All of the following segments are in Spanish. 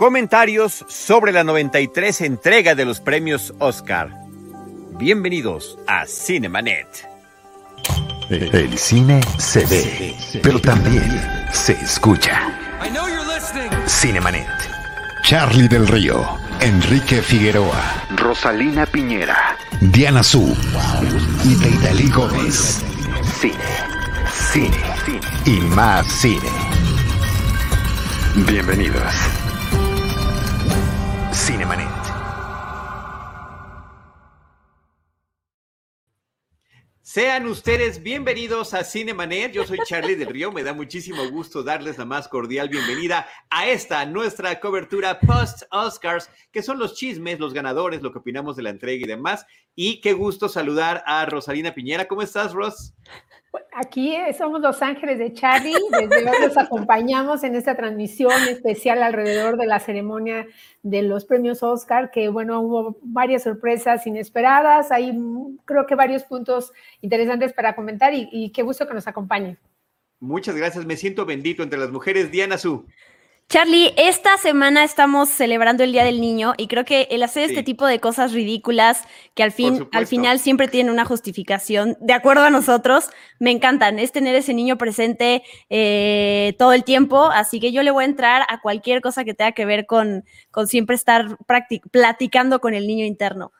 Comentarios sobre la 93 entrega de los premios Oscar. Bienvenidos a Cinemanet. El cine se ve, pero también se escucha. Cinemanet. Charlie del Río, Enrique Figueroa, Rosalina Piñera, Diana Su y Deidali Gómez. Cine, cine, cine y más cine. Bienvenidos. Cinemanet. Sean ustedes bienvenidos a Cinemanet. Yo soy Charlie del Río. Me da muchísimo gusto darles la más cordial bienvenida a esta nuestra cobertura post Oscars, que son los chismes, los ganadores, lo que opinamos de la entrega y demás. Y qué gusto saludar a Rosalina Piñera. ¿Cómo estás, Ros? Aquí somos los ángeles de Charlie, desde luego los acompañamos en esta transmisión especial alrededor de la ceremonia de los premios Oscar, que bueno, hubo varias sorpresas inesperadas, hay creo que varios puntos interesantes para comentar y, y qué gusto que nos acompañen. Muchas gracias, me siento bendito entre las mujeres. Diana Su. Charlie, esta semana estamos celebrando el Día del Niño y creo que el hacer este tipo de cosas ridículas que al fin, al final siempre tienen una justificación, de acuerdo a nosotros, me encantan. Es tener ese niño presente eh, todo el tiempo, así que yo le voy a entrar a cualquier cosa que tenga que ver con, con siempre estar platicando con el niño interno.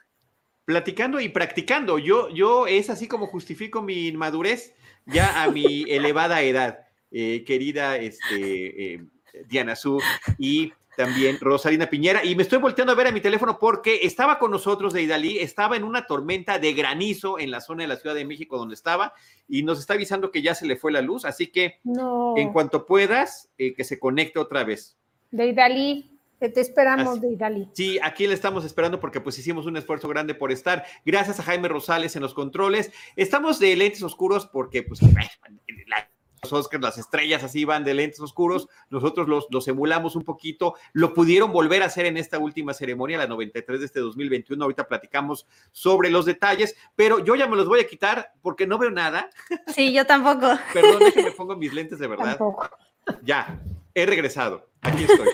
Platicando y practicando. Yo, yo es así como justifico mi inmadurez ya a mi elevada edad, eh, querida este, eh, Diana Su y también Rosalina Piñera. Y me estoy volteando a ver a mi teléfono porque estaba con nosotros de Idalí, estaba en una tormenta de granizo en la zona de la Ciudad de México donde estaba y nos está avisando que ya se le fue la luz. Así que en cuanto puedas, eh, que se conecte otra vez. De Idalí. Te esperamos, de Idalí. Sí, aquí le estamos esperando porque pues hicimos un esfuerzo grande por estar. Gracias a Jaime Rosales en los controles. Estamos de lentes oscuros porque pues los Oscars, las estrellas así van de lentes oscuros, nosotros los, los emulamos un poquito, lo pudieron volver a hacer en esta última ceremonia, la 93 de este 2021, ahorita platicamos sobre los detalles, pero yo ya me los voy a quitar porque no veo nada. Sí, yo tampoco. Perdón, me pongo mis lentes de verdad. Ya, he regresado, aquí estoy.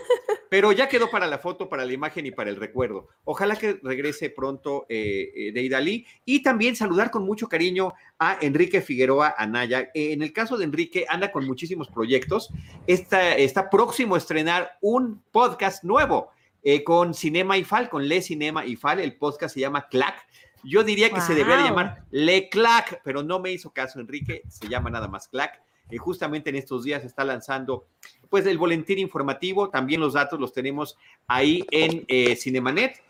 Pero ya quedó para la foto, para la imagen y para el recuerdo. Ojalá que regrese pronto eh, eh de Idalí y también saludar con mucho cariño a Enrique Figueroa Anaya. Eh, en el caso de Enrique, anda con muchísimos proyectos. Está, está próximo a estrenar un podcast nuevo eh, con Cinema y Fal, con Le Cinema y Fal. El podcast se llama Clack. Yo diría que se debería llamar Le Clack, pero no me hizo caso Enrique, se llama nada más Clack. Y justamente en estos días está lanzando pues el boletín informativo, también los datos los tenemos ahí en eh, Cinemanet.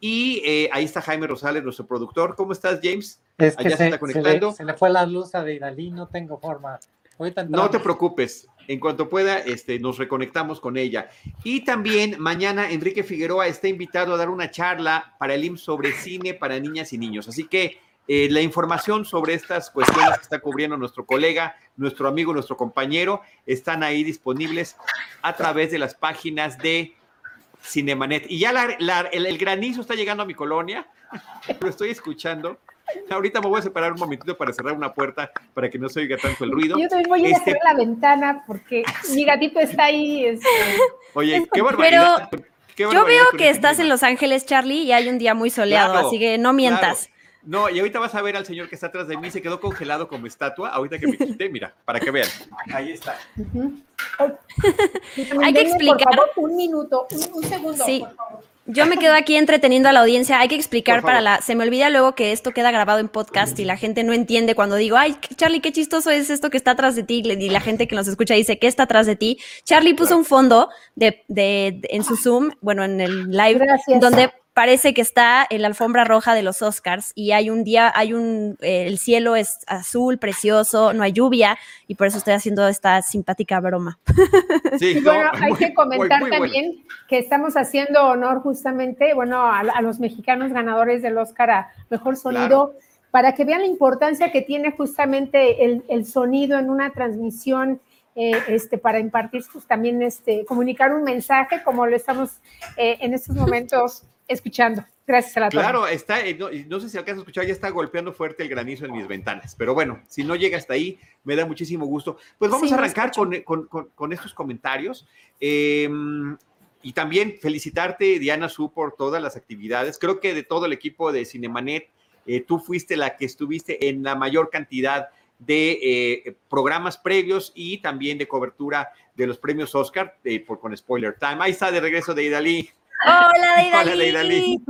Y eh, ahí está Jaime Rosales, nuestro productor. ¿Cómo estás, James? Es que se, está conectando. Se le, fue la luz a Deidali, no tengo forma. No te preocupes, en cuanto pueda, este, nos reconectamos con ella. Y también mañana Enrique Figueroa está invitado a dar una charla para el IMSS sobre cine para niñas y niños. Así que eh, la información sobre estas cuestiones que está cubriendo nuestro colega, nuestro amigo, nuestro compañero, están ahí disponibles a través de las páginas de Cinemanet. Y ya el, granizo está llegando a mi colonia, lo estoy escuchando. Ahorita me voy a separar un momentito para cerrar una puerta para que no se oiga tanto el ruido. Yo también voy a este cerrar la ventana porque mi gatito está ahí. Este. Oye, qué barbaridad. yo veo que estás en Los Ángeles, Charlie, y hay un día muy soleado, así que no mientas. No, y ahorita vas a ver al señor que está atrás de mí, se quedó congelado como estatua. Ahorita que me quité, mira, para que vean. Ahí está. Hay que explicar. un minuto, un, segundo. Sí. Yo me quedo aquí entreteniendo a la audiencia. Hay que explicar para la. Se me olvida luego que esto queda grabado en podcast y la gente no entiende cuando digo, ay, Charlie, qué chistoso es esto que está atrás de ti. Y la gente que nos escucha dice, ¿qué está atrás de ti? Charlie puso un fondo de, de, en su Zoom, bueno, en el live, Gracias. donde parece que está en la alfombra roja de los Oscars y hay un día, hay un, eh, el cielo es azul, precioso, no hay lluvia y por eso estoy haciendo esta simpática broma. Sí, bueno, hay que comentar también que estamos haciendo honor justamente, bueno, a, los mexicanos ganadores del Oscar a Mejor Sonido. Para que vean la importancia que tiene justamente el, sonido en una transmisión eh, este, para impartir pues, también este, comunicar un mensaje como lo estamos eh, en estos momentos escuchando. Gracias a la Claro, está, eh, no, sé si alcanza a escuchar, ya está golpeando fuerte el granizo en mis ventanas, pero bueno, si no llega hasta ahí, me da muchísimo gusto. Pues vamos a arrancar con, con, estos comentarios. Em, y también felicitarte, Diana Su, por todas las actividades. Creo que de todo el equipo de Cinemanet, eh, tú fuiste la que estuviste en la mayor cantidad de eh, programas previos y también de cobertura de los premios Oscar por, con Spoiler Time. Ahí está de regreso de Idalí. Hola, Deidali.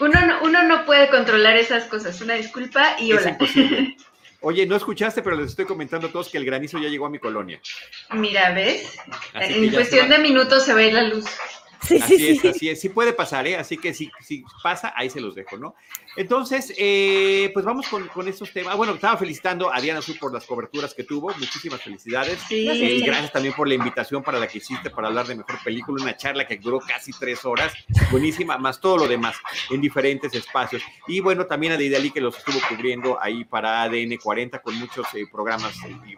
uno, no, uno no puede controlar esas cosas. Una disculpa y hola. Oye, no escuchaste, pero les estoy comentando a todos que el granizo ya llegó a mi colonia. Mira, ¿ves? en cuestión de minutos se va a ir la luz. Sí, así sí, es, sí. así es. Sí puede pasar, ¿eh? Así que si, si pasa, ahí se los dejo, ¿no? Entonces, eh, pues vamos con, con, estos temas. Bueno, estaba felicitando a Diana Su por las coberturas que tuvo. Muchísimas felicidades. Sí. Eh, gracias también por la invitación para la que hiciste para hablar de mejor película. Una charla que duró casi tres horas. Buenísima, más todo lo demás en diferentes espacios. Y bueno, también a Deidali que los estuvo cubriendo ahí para ADN 40 con muchos eh, programas y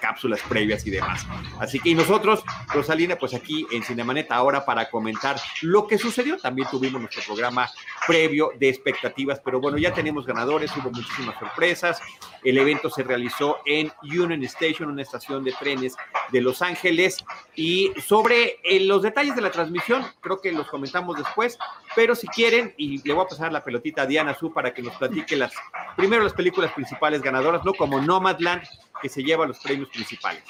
cápsulas previas y demás. Así que y nosotros, Rosalina, pues aquí en Cinemaneta ahora para comentar lo que sucedió. También tuvimos nuestro programa previo de expectativas pero bueno, ya tenemos ganadores, hubo muchísimas sorpresas. El evento se realizó en Union Station, una estación de trenes de Los Ángeles. Y sobre eh, los detalles de la transmisión, creo que los comentamos después, pero si quieren, y le voy a pasar la pelotita a Diana Su para que nos platique las, primero las películas principales ganadoras, ¿no? Como Nomadland, que se lleva los premios principales.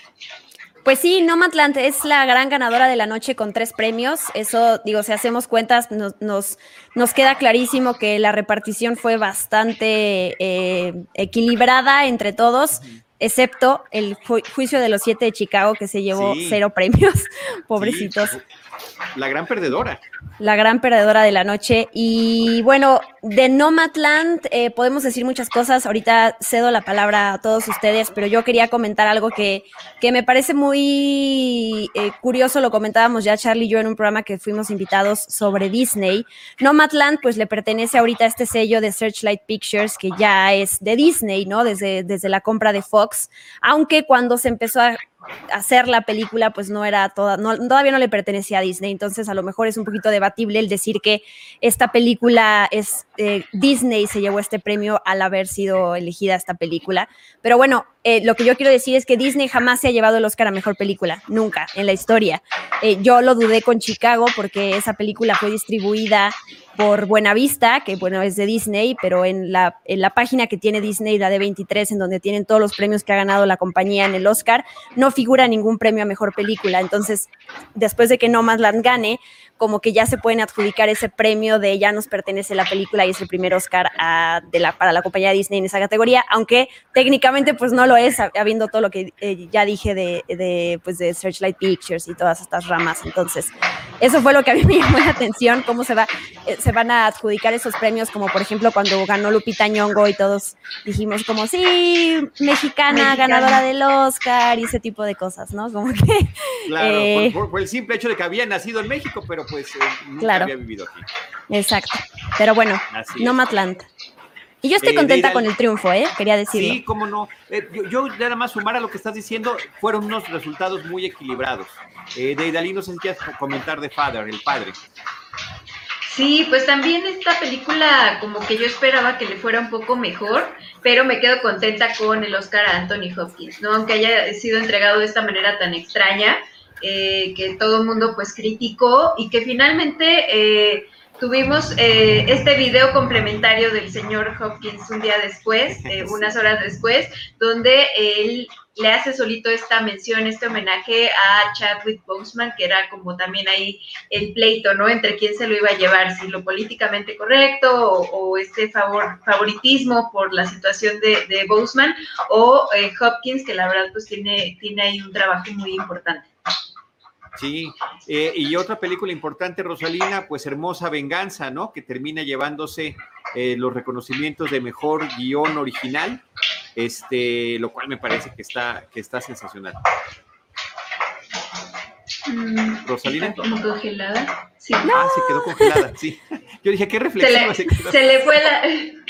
Pues sí, Nomadland es la gran ganadora de la noche con tres premios. Eso, digo, si hacemos cuentas, nos, nos, queda clarísimo que la repartición fue bastante eh, equilibrada entre todos, excepto el juicio de los siete de Chicago, que se llevó cero premios. Pobrecitos. La gran perdedora la gran perdedora de la noche. Y bueno, de Nomadland eh, podemos decir muchas cosas. Ahorita cedo la palabra a todos ustedes, pero yo quería comentar algo que, que me parece muy eh, curioso. Lo comentábamos ya Charlie y yo en un programa que fuimos invitados sobre Disney. Nomadland, pues le pertenece ahorita a este sello de Searchlight Pictures, que ya es de Disney, ¿no? Desde, desde la compra de Fox. Aunque cuando se empezó a hacer la película pues no era toda, no, todavía no le pertenecía a Disney, entonces a lo mejor es un poquito debatible el decir que esta película es eh, Disney se llevó este premio al haber sido elegida esta película, pero bueno, eh, lo que yo quiero decir es que Disney jamás se ha llevado el Oscar a Mejor Película, nunca en la historia. Eh, yo lo dudé con Chicago porque esa película fue distribuida por Buenavista, que bueno, es de Disney, pero en la, en la página que tiene Disney, la de 23, en donde tienen todos los premios que ha ganado la compañía en el Oscar, no figura ningún premio a mejor película. Entonces, después de que No Más Land gane, como que ya se pueden adjudicar ese premio de ya nos pertenece la película y es el primer Oscar de la, para la compañía Disney en esa categoría, aunque técnicamente pues no lo es, habiendo todo lo que eh, ya dije de, de, pues, de Searchlight Pictures y todas estas ramas. Entonces, eso fue lo que a mí me llamó la atención, cómo se, va, eh, se van a adjudicar esos premios, como por ejemplo cuando ganó Lupita Nyong'o y todos dijimos como, sí, mexicana, ganadora del Oscar y ese tipo de cosas, ¿no? Como que... Claro, eh, por, el simple hecho de que había nacido en México, pero pues eh, nunca había vivido aquí. Exacto. Pero bueno, no Matlanta. Y yo estoy contenta con el triunfo, ¿eh? Quería decirlo. Sí, cómo no. yo, nada más sumar a lo que estás diciendo, fueron unos resultados muy equilibrados. Eh, de no sé si quieres comentar de Father, el padre. Sí, pues también esta película como que yo esperaba que le fuera un poco mejor, pero me quedo contenta con el Oscar a Anthony Hopkins, ¿no? Aunque haya sido entregado de esta manera tan extraña, eh, que todo el mundo pues criticó y que finalmente eh, tuvimos eh, este video complementario del señor Hopkins un día después, unas horas después, donde él le hace solito esta mención, este homenaje a Chadwick Boseman, que era como también ahí el pleito, ¿no? Entre quién se lo iba a llevar, si lo políticamente correcto o, este favor, favoritismo por la situación de, de Boseman o Hopkins, que la verdad pues tiene, tiene ahí un trabajo muy importante. Sí, eh, y otra película importante, Rosalina, pues Hermosa Venganza, ¿no? Que termina llevándose eh, los reconocimientos de mejor guion original, este, lo cual me parece que está, que está sensacional. Mm, Rosalina. congelada? Sí. Ah, se quedó congelada, sí. Yo dije, qué reflexiva se, le, fue la,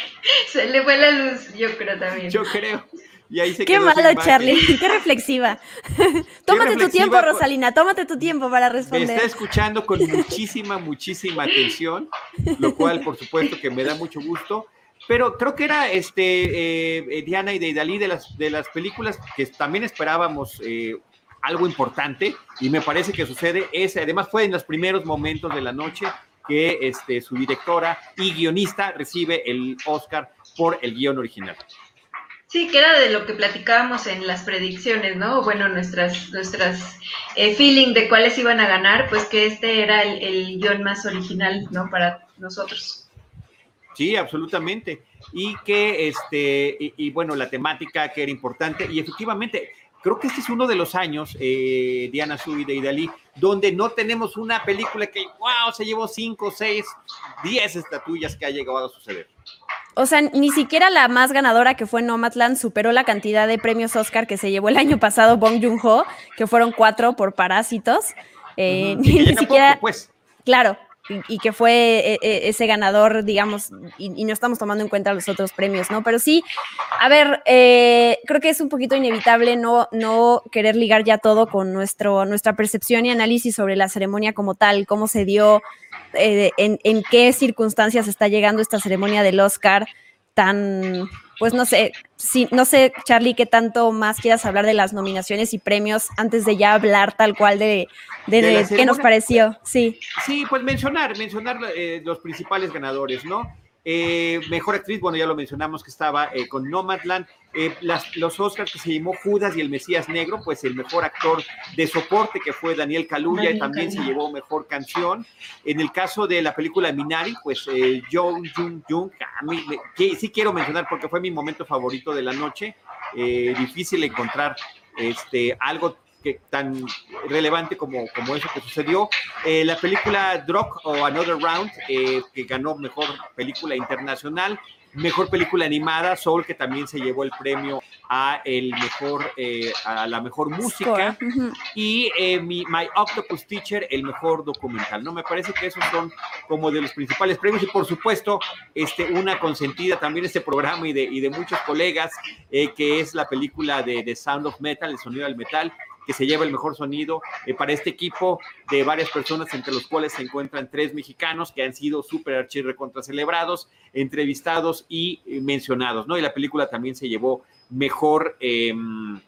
se le fue la luz, yo creo también. Yo creo. Qué malo, Charlie. Qué reflexiva. tómate tu tiempo, Rosalina. Tómate tu tiempo para responder. Me está escuchando con muchísima, muchísima atención, lo cual, por supuesto, que me da mucho gusto. Pero creo que era este eh, Diana y de de las, de las películas que también esperábamos eh, algo importante y me parece que sucede ese, además fue en los primeros momentos de la noche que este, su directora y guionista recibe el Oscar por el guion original. Sí, que era de lo que platicábamos en las predicciones, ¿no? Bueno, nuestras, nuestras eh, feeling de cuáles iban a ganar, pues que este era el, guion más original, ¿no? Para nosotros. Sí, absolutamente. Y que, este, y, bueno, la temática que era importante, y efectivamente, creo que este es uno de los años, eh, Diana Sui de Idalí, donde no tenemos una película que, wow, se llevó cinco, seis, diez estatuillas que ha llegado a suceder o sea, ni siquiera la más ganadora que fue Nomadland superó la cantidad de premios Oscar que se llevó el año pasado Bong Joon-ho, que fueron cuatro por Parásitos. Eh, ni, siquiera, pues. claro, y, que fue eh, eh, ese ganador, digamos, y, no estamos tomando en cuenta los otros premios, ¿no? Pero sí, a ver, creo que es un poquito inevitable no, no querer ligar ya todo con nuestro, nuestra percepción y análisis sobre la ceremonia como tal, cómo se dio, eh, en, qué circunstancias está llegando esta ceremonia del Oscar tan, pues no sé, si, no sé, Charlie, qué tanto más quieras hablar de las nominaciones y premios antes de ya hablar tal cual de, de, qué nos pareció. Sí. Sí, pues mencionar, mencionar eh, los principales ganadores, ¿no? Eh, mejor actriz, bueno, ya lo mencionamos que estaba eh, con Nomadland. Eh, los Oscars que se llamó Judas y el Mesías Negro, pues el mejor actor de soporte que fue Daniel Kaluuya y también se llevó mejor canción. En el caso de la película Minari, pues Jung Jung Jung, que sí quiero mencionar porque fue mi momento favorito de la noche. difícil encontrar este, algo tan relevante como, como eso que sucedió. Eh, la película Drog o Another Round, eh, que ganó mejor película internacional, mejor película animada, Soul, que también se llevó el premio a el mejor, eh, a la mejor música, y mi, My Octopus Teacher, el mejor documental. No me parece que esos son como de los principales premios, y por supuesto, este, una consentida también este programa y de, y de muchos colegas, que es la película de The Sound of Metal, el sonido del metal, que se lleva el mejor sonido eh, para este equipo de varias personas, entre los cuales se encuentran tres mexicanos que han sido súper archirre contra celebrados, entrevistados y eh, mencionados, ¿no? Y la película también se llevó mejor. Em,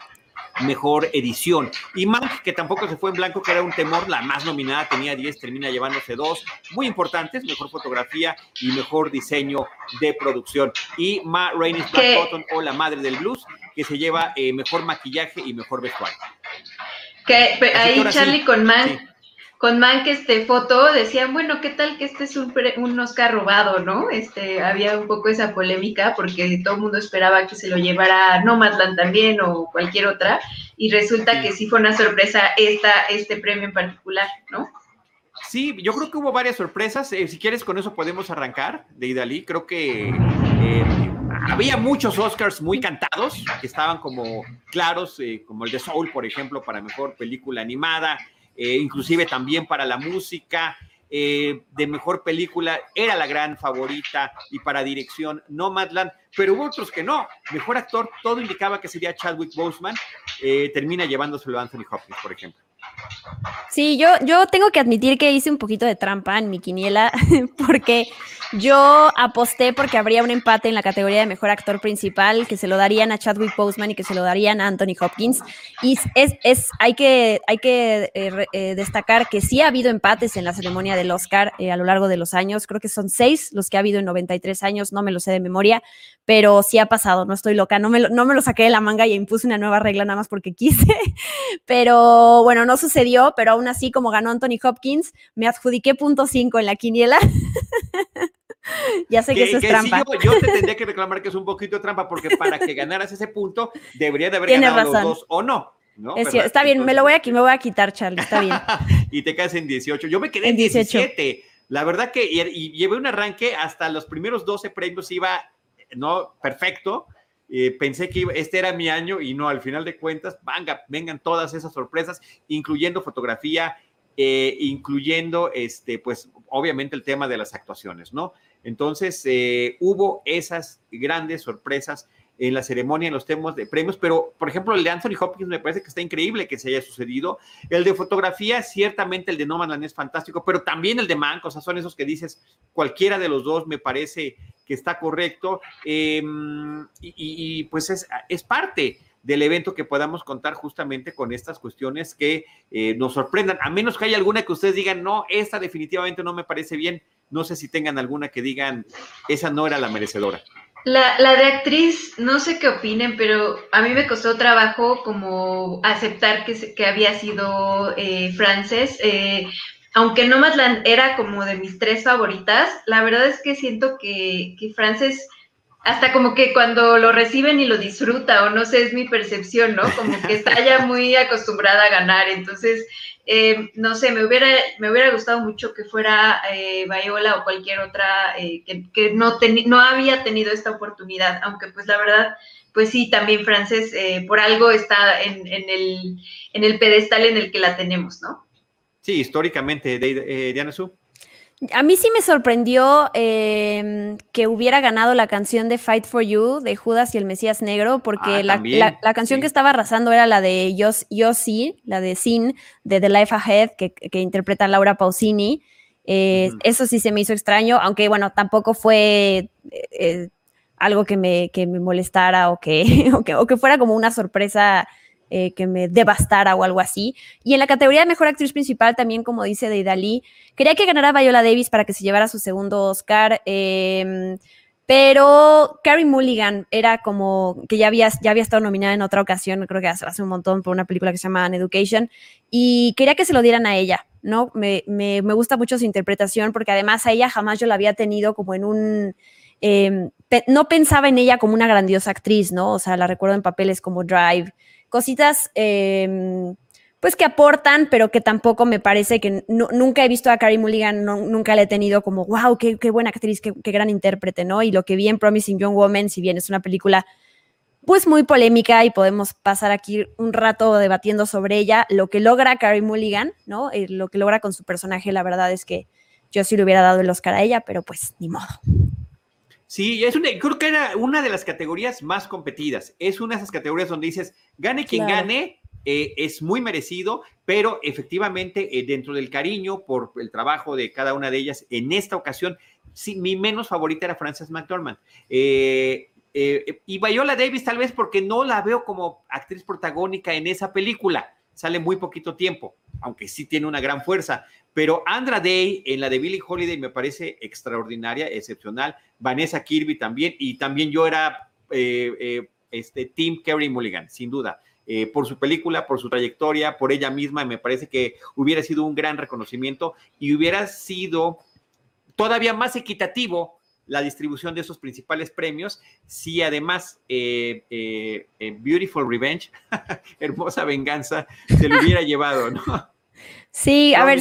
mejor edición. Y Mank, que tampoco se fue en blanco, que era un temor, la más nominada, tenía 10, termina llevándose dos, muy importantes, mejor fotografía y mejor diseño de producción. Y Ma Rainey's Black Button o La Madre del Blues, que se lleva eh, mejor maquillaje y mejor vestuario. Que ahí Charlie con Man, con Man que este foto decían, bueno, ¿qué tal que este es un, un, Oscar robado, no? Este, había un poco esa polémica porque todo el mundo esperaba que se lo llevara Nomadland también o cualquier otra, y resulta que sí fue una sorpresa esta, este premio en particular, ¿no? Sí, yo creo que hubo varias sorpresas. Eh, si quieres, con eso podemos arrancar de Idalí. Creo que eh, había muchos Oscars muy cantados, que estaban como claros, eh, como el de Soul, por ejemplo, para mejor película animada, eh, inclusive también para la música. Eh, de mejor película era la gran favorita y para dirección Nomadland, pero hubo otros que no. Mejor actor, todo indicaba que sería Chadwick Boseman, termina llevándoselo Anthony Hopkins, por ejemplo. Sí, yo, yo tengo que admitir que hice un poquito de trampa en mi quiniela, porque yo aposté porque habría un empate en la categoría de mejor actor principal, que se lo darían a Chadwick Boseman y que se lo darían a Anthony Hopkins. Y es, es hay que, hay que eh, eh, destacar que sí ha habido empates en la ceremonia del Oscar eh, a lo largo de los años. Creo que son seis los que ha habido en 93 años, no me lo sé de memoria, pero sí ha pasado, no estoy loca, no me lo, no me lo saqué de la manga y impuse una nueva regla nada más porque quise. Pero bueno, no sucedió, pero aún así, como ganó Anthony Hopkins, me adjudiqué punto cinco en la quiniela. ya sé que, eso es trampa. yo, te tendría que reclamar que es un poquito trampa, porque para que ganaras ese punto, debería de haber ganado los dos o no. ¿no? está bien, me lo voy a, me voy a quitar, Charlie, está bien. y te quedas en 18. Yo me quedé en, 17. La verdad que y, llevé un arranque hasta los primeros 12 premios, iba, no, perfecto. Eh, pensé que este era mi año y no, al final de cuentas, venga, vengan todas esas sorpresas, incluyendo fotografía, eh, incluyendo, este, pues, obviamente el tema de las actuaciones, ¿no? Entonces, eh, hubo esas grandes sorpresas en la ceremonia, en los temas de premios, pero por ejemplo el de Anthony Hopkins me parece que está increíble que se haya sucedido. El de fotografía, ciertamente el de No es fantástico, pero también el de Mank, o sea, son esos que dices, cualquiera de los dos me parece que está correcto em, y, pues es, es parte del evento que podamos contar justamente con estas cuestiones que eh, nos sorprendan, a menos que haya alguna que ustedes digan, no, esta definitivamente no me parece bien, no sé si tengan alguna que digan, esa no era la merecedora. La, la, de actriz, no sé qué opinen, pero a mí me costó trabajo como aceptar que, que había sido eh, Frances. Eh, aunque no más era como de mis tres favoritas, la verdad es que siento que, que Frances hasta como que cuando lo reciben y lo disfruta, o no sé, es mi percepción, ¿no? Como que está ya muy acostumbrada a ganar. Entonces, eh, no sé, me hubiera, me hubiera gustado mucho que fuera eh, Viola o cualquier otra eh, que, no, no había tenido esta oportunidad, aunque pues la verdad, pues sí, también Frances por algo está en, el, en el pedestal en el que la tenemos, ¿no? Sí, históricamente, Diana Su. A mí sí me sorprendió em, que hubiera ganado la canción de Fight for You de Judas y el Mesías Negro, porque ah, la, canción que estaba arrasando era la de Yo, Yo Sí, la de Sin, de The Life Ahead, que, interpreta Laura Pausini. Eh, eso sí se me hizo extraño, aunque bueno, tampoco fue eh, eh, algo que me, que me molestara o que, o que, o que fuera como una sorpresa eh, que me devastara o algo así. Y en la categoría de mejor actriz principal, también, como dice Deidali, quería que ganara Viola Davis para que se llevara su segundo Oscar. Em, pero Carrie Mulligan era como que ya había, ya había estado nominada en otra ocasión, creo que hace, un montón por una película que se llama An Education, y quería que se lo dieran a ella, ¿no? Me, me, me gusta mucho su interpretación porque además a ella jamás yo la había tenido como en un... Em, no pensaba en ella como una grandiosa actriz, ¿no? O sea, la recuerdo en papeles como Drive, cositas em, pues que aportan, pero que tampoco me parece que nunca he visto a Carrie Mulligan, nunca la he tenido como, wow, qué, buena actriz, qué, gran intérprete, ¿no? Y lo que vi en Promising Young Woman, si bien es una película pues muy polémica y podemos pasar aquí un rato debatiendo sobre ella, lo que logra Carrie Mulligan, ¿no? Eh, lo que logra con su personaje, la verdad es que yo sí le hubiera dado el Oscar a ella, pero pues ni modo. Sí, es una, creo que era una de las categorías más competidas. Es una de esas categorías donde dices, gane quien gane, eh, es muy merecido, pero efectivamente eh, dentro del cariño por el trabajo de cada una de ellas, en esta ocasión, sí, mi menos favorita era Frances McDormand. Eh, y Viola Davis tal vez porque no la veo como actriz protagónica en esa película, sale muy poquito tiempo, aunque sí tiene una gran fuerza, pero Andra Day en la de Billie Holiday me parece extraordinaria, excepcional. Vanessa Kirby también, y también yo era eh, eh, este, Tim Kerry Mulligan, sin duda. Eh, por su película, por su trayectoria, por ella misma, me parece que hubiera sido un gran reconocimiento y hubiera sido todavía más equitativo la distribución de esos principales premios si además Beautiful Revenge, hermosa venganza, se lo hubiera llevado, ¿no? Sí, a ver.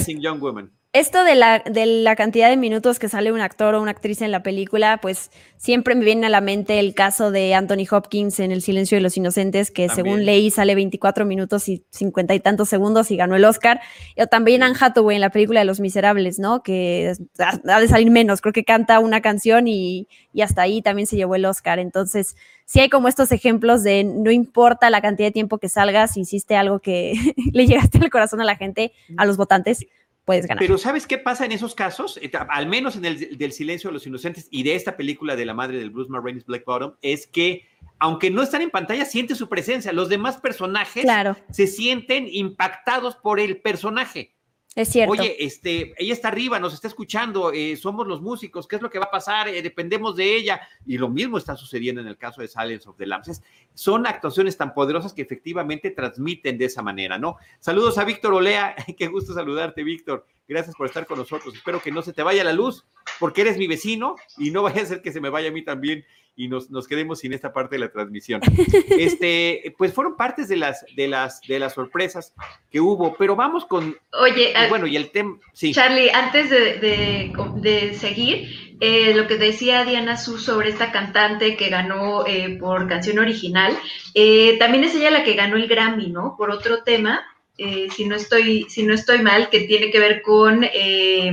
Esto de la, de la cantidad de minutos que sale un actor o una actriz en la película, pues siempre me viene a la mente el caso de Anthony Hopkins en El silencio de los inocentes, que según leí sale 24 minutos y 50 y tantos segundos y ganó el Oscar. O también Anne Hathaway en la película de Los Miserables, ¿no? Que ha de salir menos, creo que canta una canción y, y hasta ahí también se llevó el Oscar. Entonces, sí hay como estos ejemplos de no importa la cantidad de tiempo que salgas, si hiciste algo que le llegaste al corazón a la gente, a los votantes, puedes ganar. Pero ¿sabes qué pasa en esos casos? Eh, al menos en el del silencio de los inocentes y de esta película de la madre del Bruce Marraines Black Bottom, es que aunque no están en pantalla, siente su presencia. Los demás personajes se sienten impactados por el personaje. Es cierto. Oye, este, ella está arriba, nos está escuchando, eh, somos los músicos, ¿qué es lo que va a pasar? Eh, dependemos de ella. Y lo mismo está sucediendo en el caso de Silence of the Lambs. son actuaciones tan poderosas que efectivamente transmiten de esa manera, ¿no? Saludos a Víctor Olea, qué gusto saludarte, Víctor. Gracias por estar con nosotros. Espero que no se te vaya la luz, porque eres mi vecino y no vaya a ser que se me vaya a mí también y nos, nos, quedemos sin esta parte de la transmisión. Este, pues fueron partes de las, de las, de las sorpresas que hubo, pero vamos con. Oye, y bueno, y el tema. Sí. Charlie, antes de, de, seguir, eh, lo que decía Diana Su sobre esta cantante que ganó eh, por canción original, eh, también es ella la que ganó el Grammy, ¿no? Por otro tema. Eh, si, no estoy, si no estoy mal, que tiene que ver con eh,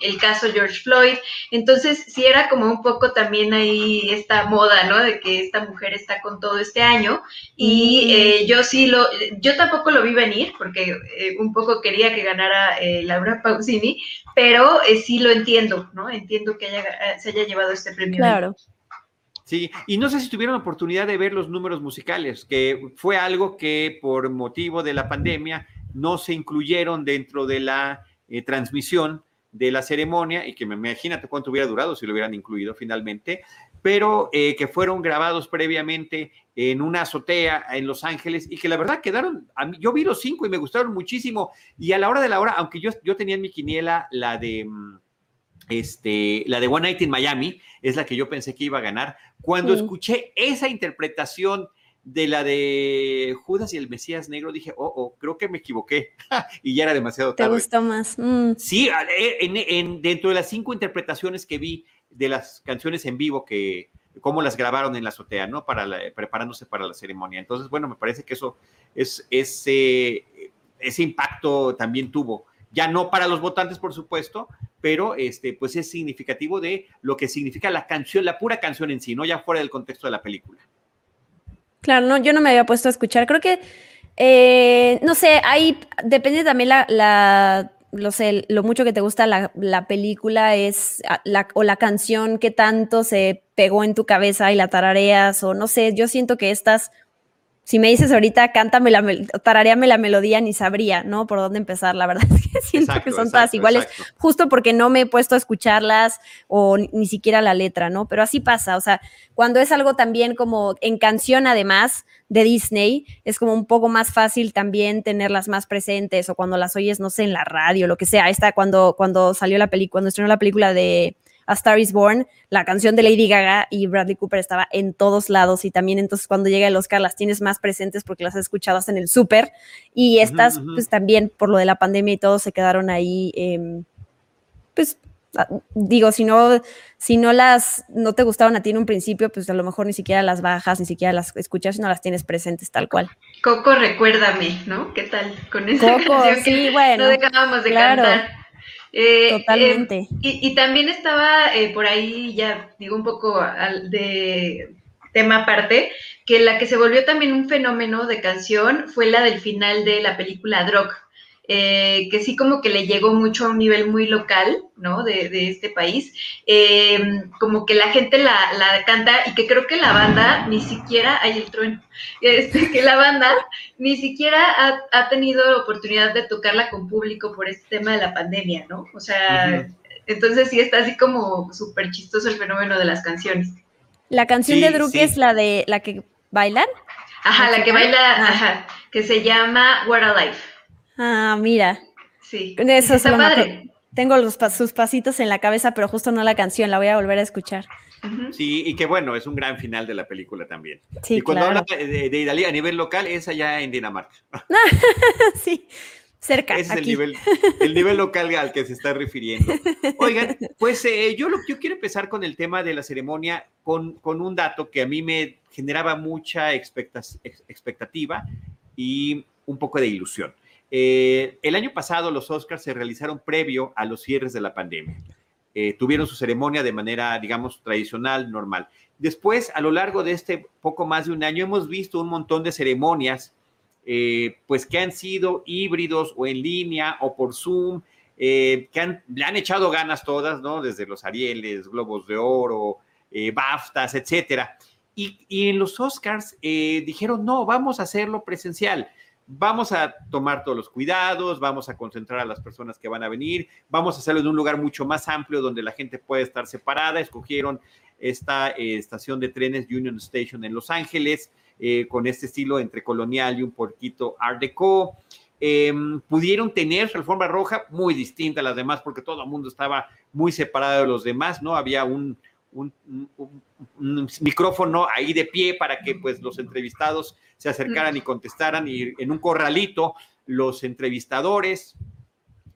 el caso George Floyd. Entonces, sí era como un poco también ahí esta moda, ¿no? De que esta mujer está con todo este año. Y eh, yo sí lo, yo tampoco lo vi venir, porque un poco quería que ganara Laura Pausini, pero sí lo entiendo, ¿no? Entiendo que se haya llevado este premio. Claro. Sí, y no sé si tuvieron oportunidad de ver los números musicales, que fue algo que por motivo de la pandemia no se incluyeron dentro de la eh, transmisión de la ceremonia y que me imagínate cuánto hubiera durado si lo hubieran incluido finalmente, pero eh, que fueron grabados previamente en una azotea en Los Ángeles y que la verdad quedaron, yo vi los cinco y me gustaron muchísimo y a la hora de la hora, aunque yo, yo tenía en mi quiniela la de... Este, la de One Night in Miami es la que yo pensé que iba a ganar. Cuando escuché esa interpretación de la de Judas y el Mesías Negro, dije, oh, oh, creo que me equivoqué. y ya era demasiado tarde. ¿Te gustó más? Mm. Sí, eh, en, dentro de las cinco interpretaciones que vi de las canciones en vivo, que cómo las grabaron en la azotea, ¿no? Para preparándose para la ceremonia. Entonces, bueno, me parece que eso es ese, ese impacto también tuvo ya no para los votantes, por supuesto, pero este, pues es significativo de lo que significa la canción, la pura canción en sí, no ya fuera del contexto de la película. Claro, no, yo no me había puesto a escuchar. Creo que, eh, no sé, ahí depende también la, lo sé, lo mucho que te gusta la, película es la, o la canción que tanto se pegó en tu cabeza y la tarareas, o no sé, yo siento que estas si me dices ahorita, cántame la, tarareame la melodía, ni sabría, ¿no? Por dónde empezar. La verdad es que siento que son todas iguales, justo porque no me he puesto a escucharlas o ni, siquiera la letra, ¿no? Pero así pasa, o sea, cuando es algo también como en canción además de Disney, es como un poco más fácil también tenerlas más presentes o cuando las oyes, no sé, en la radio, lo que sea. Esta cuando, cuando salió la película, cuando estrenó la película de a Star is Born, la canción de Lady Gaga y Bradley Cooper estaba en todos lados y también entonces cuando llega el Oscar las tienes más presentes porque las has escuchado hasta en el súper y estas pues también por lo de la pandemia y todo se quedaron ahí em, pues ah, digo, si no, si no las, no te gustaban a ti en un principio, pues a lo mejor ni siquiera las bajas, ni siquiera las escuchas, no las tienes presentes tal cual. Coco, recuérdame, ¿no? ¿Qué tal con esa Coco, sí, bueno. No dejábamos de cantar. Eh, Totalmente. y, también estaba eh, por ahí, ya digo un poco de tema aparte, que la que se volvió también un fenómeno de canción fue la del final de la película Drog. Eh, que sí como que le llegó mucho a un nivel muy local, ¿no? De, este país, eh, como que la gente la, canta y que creo que la banda ni siquiera, hay el trueno, este, que la banda ni siquiera ha, tenido oportunidad de tocarla con público por este tema de la pandemia, ¿no? O sea, entonces sí está así como súper chistoso el fenómeno de las canciones. La canción de Druk es la de la que bailan. Ajá, la que baila, ah. ajá, que se llama What a Life. Ah, mira. Sí. Eso Está padre. Tengo los, sus pasitos en la cabeza, pero justo no la canción, la voy a volver a escuchar. Sí, y que bueno, es un gran final de la película también. Sí, y cuando habla de, de, a nivel local, es allá en Dinamarca. sí, cerca. Ese es el nivel, el nivel local al que se está refiriendo. Oigan, pues eh, yo, lo, yo quiero empezar con el tema de la ceremonia con, con un dato que a mí me generaba mucha expectativa y un poco de ilusión. Eh, el año pasado los Oscars se realizaron previo a los cierres de la pandemia. Eh, tuvieron su ceremonia de manera, digamos, tradicional, normal. Después, a lo largo de este poco más de un año, hemos visto un montón de ceremonias, eh, pues que han sido híbridos o en línea o por Zoom, que le han echado ganas todas, ¿no? Desde los Arieles, Globos de Oro, BAFTAs, etcétera. Y, y, en los Oscars dijeron, no, vamos a hacerlo presencial vamos a tomar todos los cuidados, vamos a concentrar a las personas que van a venir, vamos a hacerlo en un lugar mucho más amplio donde la gente puede estar separada. Escogieron esta eh, estación de trenes Union Station en Los Ángeles, eh, con este estilo entre colonial y un poquito art deco. Em, pudieron tener alfombra roja muy distinta a las demás porque todo el mundo estaba muy separado de los demás, ¿no? Había un, un, micrófono ahí de pie para que pues los entrevistados se acercaran y contestaran y en un corralito los entrevistadores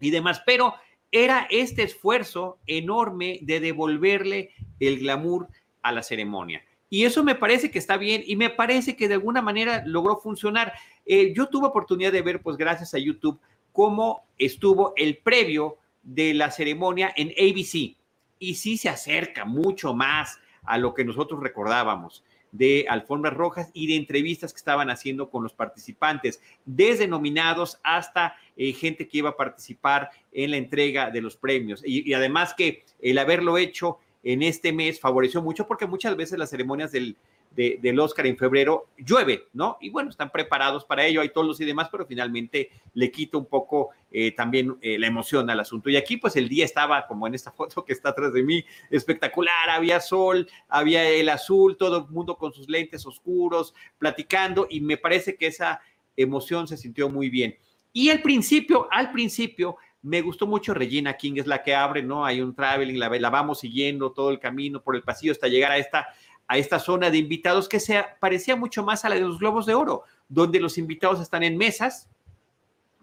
y demás, pero era este esfuerzo enorme de devolverle el glamour a la ceremonia. Y eso me parece que está bien y me parece que de alguna manera logró funcionar. Eh, yo tuve oportunidad de ver, pues gracias a YouTube, cómo estuvo el previo de la ceremonia en ABC y sí se acerca mucho más a lo que nosotros recordábamos de alfombras rojas y de entrevistas que estaban haciendo con los participantes, desde nominados hasta eh, gente que iba a participar en la entrega de los premios. Y, además que el haberlo hecho en este mes favoreció mucho porque muchas veces las ceremonias del, del Oscar en febrero llueve, ¿no? Y bueno, están preparados para ello, hay todos y demás, pero finalmente le quita un poco eh, también eh, la emoción al asunto. Y aquí pues el día estaba como en esta foto que está atrás de mí, espectacular, había sol, había el azul, todo el mundo con sus lentes oscuros, platicando, y me parece que esa emoción se sintió muy bien. Y al principio, al principio, me gustó mucho Regina King, es la que abre, ¿no? Hay un traveling, la, la vamos siguiendo todo el camino por el pasillo hasta llegar a esta a esta zona de invitados que se parecía mucho más a la de los Globos de Oro, donde los invitados están en mesas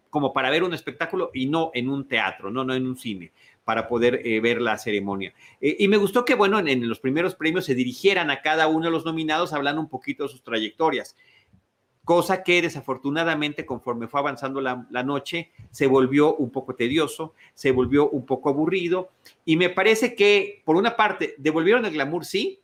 como para ver un espectáculo y no en un teatro, no, no en un cine, para poder eh, ver la ceremonia. Eh, y me gustó que, bueno, en, en, los primeros premios se dirigieran a cada uno de los nominados hablando un poquito de sus trayectorias cosa que desafortunadamente conforme fue avanzando la, noche se volvió un poco tedioso, se volvió un poco aburrido y me parece que por una parte devolvieron el glamour, sí,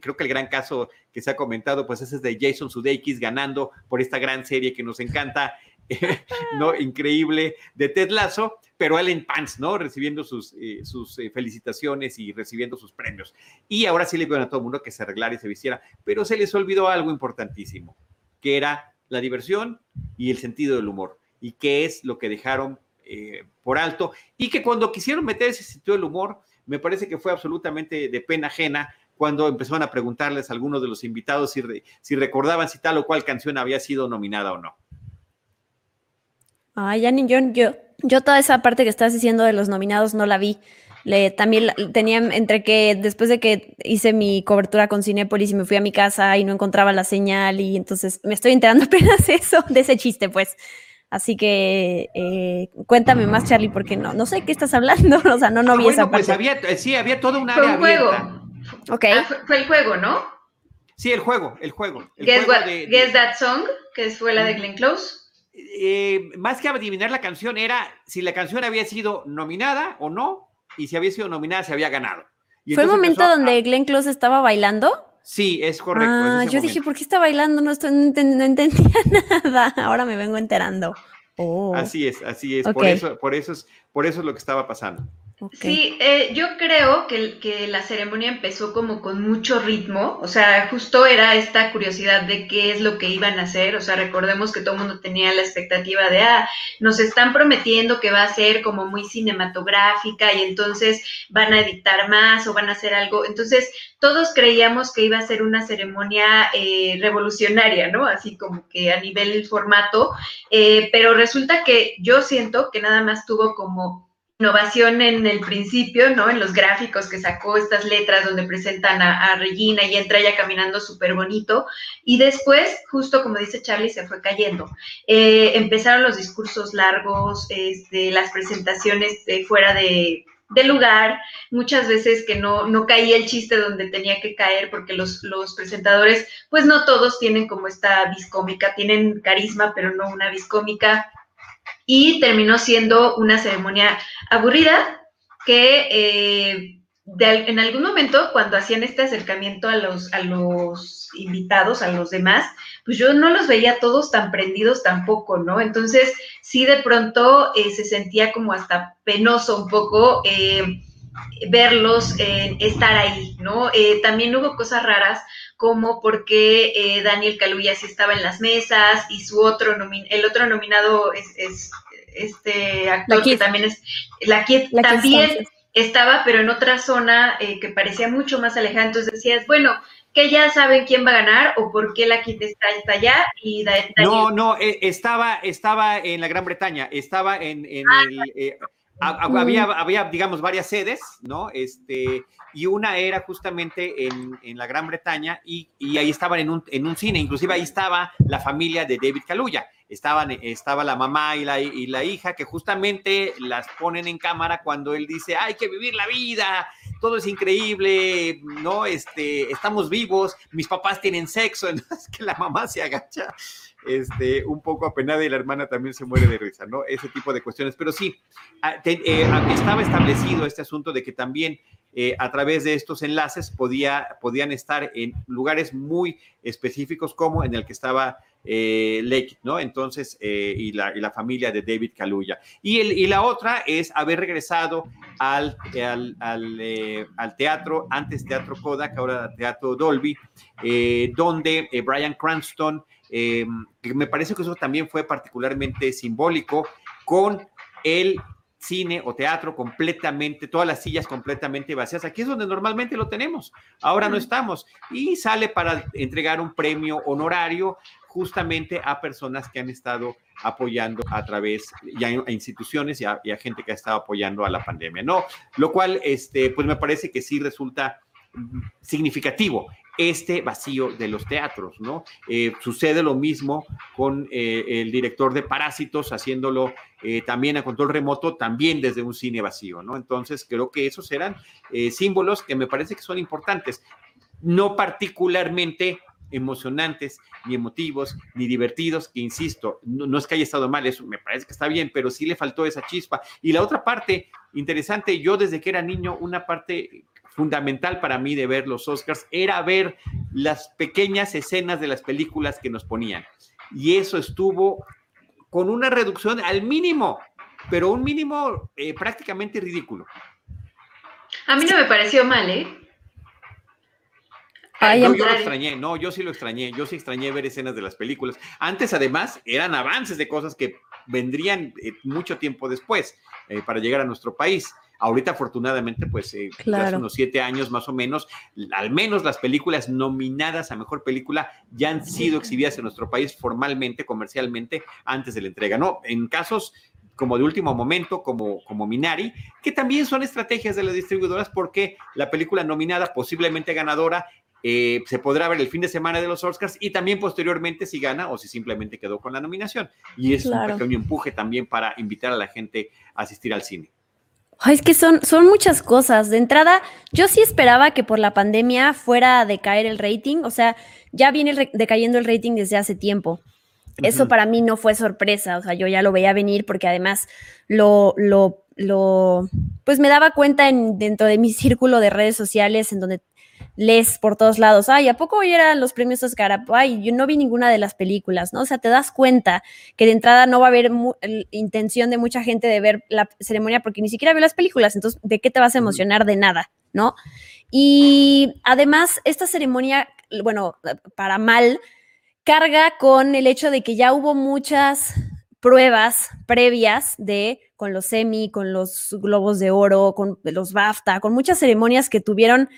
creo que el gran caso que se ha comentado pues ese es de Jason Sudeikis ganando por esta gran serie que nos encanta, ¿no? Increíble de Ted Lasso, pero él en pants, ¿no? Recibiendo sus, eh, sus eh, felicitaciones y recibiendo sus premios. Y ahora sí le vieron a todo el mundo que se arreglara y se vistiera, pero se les olvidó algo importantísimo que era la diversión y el sentido del humor, y qué es lo que dejaron eh, por alto, y que cuando quisieron meter ese sentido del humor, me parece que fue absolutamente de pena ajena cuando empezaron a preguntarles a algunos de los invitados si, si recordaban si tal o cual canción había sido nominada o no. Ay, ya yo, yo, yo toda esa parte que estás diciendo de los nominados no la vi. Le, también tenía entre que después de que hice mi cobertura con Cinépolis y me fui a mi casa y no encontraba la señal y entonces me estoy enterando apenas eso, de ese chiste, pues. Así que eh, cuéntame más, Charlie, porque no, no sé qué estás hablando, o sea, no, no ah, vi esa pues parte. Había, eh, sí, había todo un área fue un juego. Ok. Ah, fue, el juego, ¿no? Sí, el juego, el juego. El guess, That Song, que fue la de Glenn Close. Eh, más que adivinar la canción era si la canción había sido nominada o no, y si había sido nominada se había ganado. ¿Fue el momento donde Glenn Close estaba bailando? Sí, es correcto. Ah, yo dije, ¿por qué está bailando? No, estoy, no, entendía nada. Ahora me vengo enterando. Oh. Así es, así es. Por, eso, por, eso es. por eso es lo que estaba pasando. Sí, eh, yo creo que, que, la ceremonia empezó como con mucho ritmo, o sea, justo era esta curiosidad de qué es lo que iban a hacer, o sea, recordemos que todo el mundo tenía la expectativa de, ah, nos están prometiendo que va a ser como muy cinematográfica y entonces van a editar más o van a hacer algo, entonces todos creíamos que iba a ser una ceremonia eh, revolucionaria, ¿no? Así como que a nivel formato, eh, pero resulta que yo siento que nada más tuvo como innovación en el principio, ¿no? En los gráficos que sacó estas letras donde presentan a, Regina y entra ella caminando súper bonito. Y después, justo como dice Charlie, se fue cayendo. Eh, empezaron los discursos largos, este, las presentaciones fuera de, lugar, muchas veces que no, no caía el chiste donde tenía que caer, porque los, los presentadores, pues no todos tienen como esta viscómica, tienen carisma, pero no una viscómica y terminó siendo una ceremonia aburrida que eh, en algún momento cuando hacían este acercamiento a los, a los invitados, a los demás, pues yo no los veía todos tan prendidos tampoco, ¿no? Entonces sí de pronto eh, se sentía como hasta penoso un poco. Eh, verlos estar ahí, ¿no? también hubo cosas raras como porque eh, Daniel Kaluuya sí estaba en las mesas y su otro el otro nominado es, este actor que también es la que también estaba pero en otra zona eh, que parecía mucho más alejada. Entonces decías bueno que ya saben quién va a ganar o por qué la Kit está, allá y no no eh, estaba estaba en la Gran Bretaña estaba en, ah, el había, había, digamos, varias sedes, ¿no? Este, y una era justamente en, en la Gran Bretaña y, y, ahí estaban en un, en un cine, inclusive ahí estaba la familia de David Kaluuya, estaban, estaba la mamá y la, y la hija que justamente las ponen en cámara cuando él dice, hay que vivir la vida, todo es increíble, ¿no? Este, estamos vivos, mis papás tienen sexo, entonces que la mamá se agacha este, un poco apenada y la hermana también se muere de risa, ¿no? Ese tipo de cuestiones. Pero sí, ah, eh, ah, estaba establecido este asunto de que también eh, a través de estos enlaces podía, podían estar en lugares muy específicos como en el que estaba eh, Lake, ¿no? Entonces, y la, y, la, familia de David Kaluuya. Y, el, y la otra es haber regresado al, al, eh, al, teatro, antes Teatro Kodak, ahora Teatro Dolby, eh, donde eh, Brian Cranston, que me parece que eso también fue particularmente simbólico, con el cine o teatro completamente, todas las sillas completamente vacías. Aquí es donde normalmente lo tenemos, ahora no estamos. Y sale para entregar un premio honorario justamente a personas que han estado apoyando a través, ya a instituciones y a, gente que ha estado apoyando a la pandemia, ¿no? Lo cual, este, pues me parece que sí resulta significativo este vacío de los teatros, ¿no? Eh, sucede lo mismo con eh, el director de Parásitos, haciéndolo eh, también a control remoto, también desde un cine vacío, ¿no? Entonces, creo que esos eran símbolos que me parece que son importantes, no particularmente emocionantes, ni emotivos, ni divertidos, que insisto, no, es que haya estado mal, eso me parece que está bien, pero sí le faltó esa chispa. Y la otra parte interesante, yo desde que era niño, una parte fundamental para mí de ver los Oscars era ver las pequeñas escenas de las películas que nos ponían. Y eso estuvo con una reducción al mínimo, pero un mínimo eh, prácticamente ridículo. A mí no me pareció mal, ¿eh? no, yo lo extrañé, no, yo sí lo extrañé, yo sí extrañé ver escenas de las películas. Antes, además, eran avances de cosas que vendrían eh, mucho tiempo después eh, para llegar a nuestro país. Ahorita, afortunadamente, pues eh, hace unos siete años más o menos, al menos las películas nominadas a mejor película ya han sido exhibidas en nuestro país formalmente, comercialmente, antes de la entrega. No, en casos como de último momento, como, como Minari, que también son estrategias de las distribuidoras porque la película nominada, posiblemente ganadora, eh, se podrá ver el fin de semana de los Oscars y también posteriormente si gana o si simplemente quedó con la nominación. Y es un pequeño empuje también para invitar a la gente a asistir al cine. Es que son, son muchas cosas. De entrada, yo sí esperaba que por la pandemia fuera a decaer el rating. O sea, ya viene decayendo el rating desde hace tiempo. Eso para mí no fue sorpresa. O sea, yo ya lo veía venir porque además lo, lo, lo pues me daba cuenta en, dentro de mi círculo de redes sociales en donde lees por todos lados, ay, ¿a poco hoy eran los premios Oscar? Ay, yo no vi ninguna de las películas, ¿no? O sea, te das cuenta que de entrada no va a haber intención de mucha gente de ver la ceremonia porque ni siquiera vio las películas, entonces, ¿de qué te vas a emocionar? De nada, ¿no? Y además, esta ceremonia, bueno, para mal, carga con el hecho de que ya hubo muchas pruebas previas de con los Emmy, con los Globos de Oro, con los BAFTA, con muchas ceremonias que tuvieron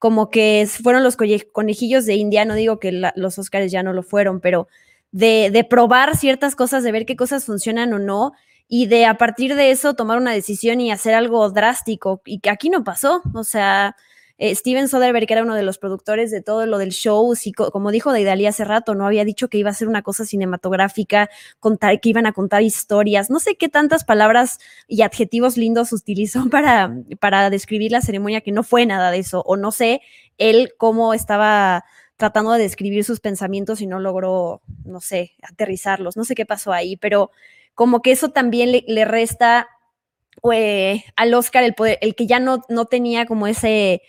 como que fueron los conejillos de India, no digo que los Oscars ya no lo fueron, pero de, de, probar ciertas cosas, de ver qué cosas funcionan o no, y de a partir de eso tomar una decisión y hacer algo drástico, y que aquí no pasó, o sea, eh, Steven Soderbergh, que era uno de los productores de todo lo del show, y como dijo Daidalí hace rato, no había dicho que iba a ser una cosa cinematográfica, contar, que iban a contar historias, no sé qué tantas palabras y adjetivos lindos utilizó para, para describir la ceremonia, que no fue nada de eso, o no sé él cómo estaba tratando de describir sus pensamientos y no logró, no sé, aterrizarlos, no sé qué pasó ahí, pero como que eso también le, resta eh, al Oscar el poder, el que ya no, no tenía como ese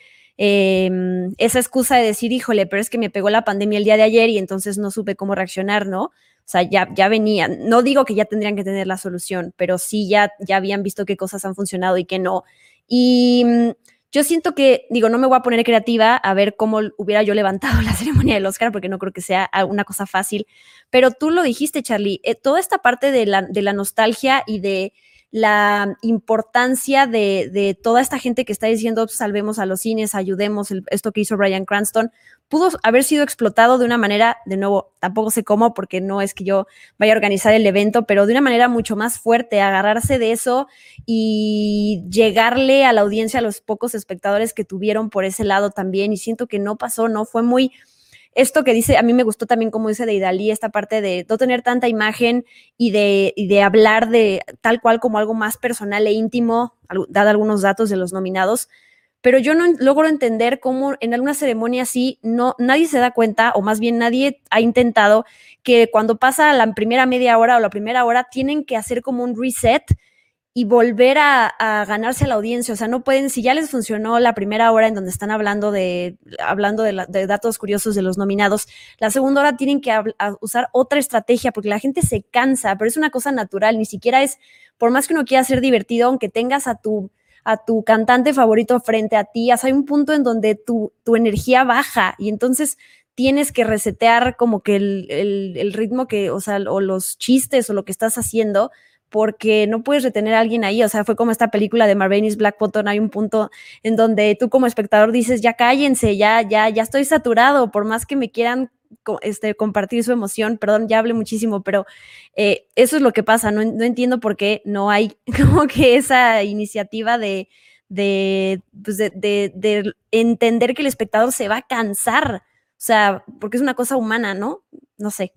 Em, esa excusa de decir, híjole, pero es que me pegó la pandemia el día de ayer y entonces no supe cómo reaccionar, ¿no? O sea, ya, ya venían. No digo que ya tendrían que tener la solución, pero sí ya, ya habían visto qué cosas han funcionado y qué no. Y mm, yo siento que, digo, no me voy a poner creativa a ver cómo hubiera yo levantado la ceremonia del Oscar, porque no creo que sea una cosa fácil, pero tú lo dijiste, Charlie, eh, toda esta parte de la, de la nostalgia y de la importancia de, toda esta gente que está diciendo salvemos a los cines, ayudemos, esto que hizo Brian Cranston, pudo haber sido explotado de una manera, de nuevo, tampoco sé cómo, porque no es que yo vaya a organizar el evento, pero de una manera mucho más fuerte, agarrarse de eso y llegarle a la audiencia, a los pocos espectadores que tuvieron por ese lado también. Y siento que no pasó, ¿no? Fue muy esto que dice, a mí me gustó también como dice de Idalí, esta parte de no tener tanta imagen y de, de hablar de tal cual como algo más personal e íntimo, dado algunos datos de los nominados, pero yo no logro entender cómo en alguna ceremonia así no, nadie se da cuenta, o más bien nadie ha intentado que cuando pasa la primera media hora o la primera hora tienen que hacer como un reset y volver a, ganarse a la audiencia. O sea, no pueden, si ya les funcionó la primera hora en donde están hablando de, hablando de, datos curiosos de los nominados, la segunda hora tienen que usar otra estrategia porque la gente se cansa, pero es una cosa natural, ni siquiera es, por más que uno quiera ser divertido, aunque tengas a tu a tu cantante favorito frente a ti, hay un punto en donde tu, tu energía baja y entonces tienes que resetear como que el, el, ritmo que, o sea, o los chistes o lo que estás haciendo, porque no puedes retener a alguien ahí. O sea, fue como esta película de Marvenis Black Button. Hay un punto en donde tú como espectador dices, ya cállense, ya, ya, ya estoy saturado, por más que me quieran este, compartir su emoción. Perdón, ya hablé muchísimo, pero eh, eso es lo que pasa. No, no, entiendo por qué no hay como que esa iniciativa de, de, pues de, de, de entender que el espectador se va a cansar o sea, porque es una cosa humana, ¿no? No sé.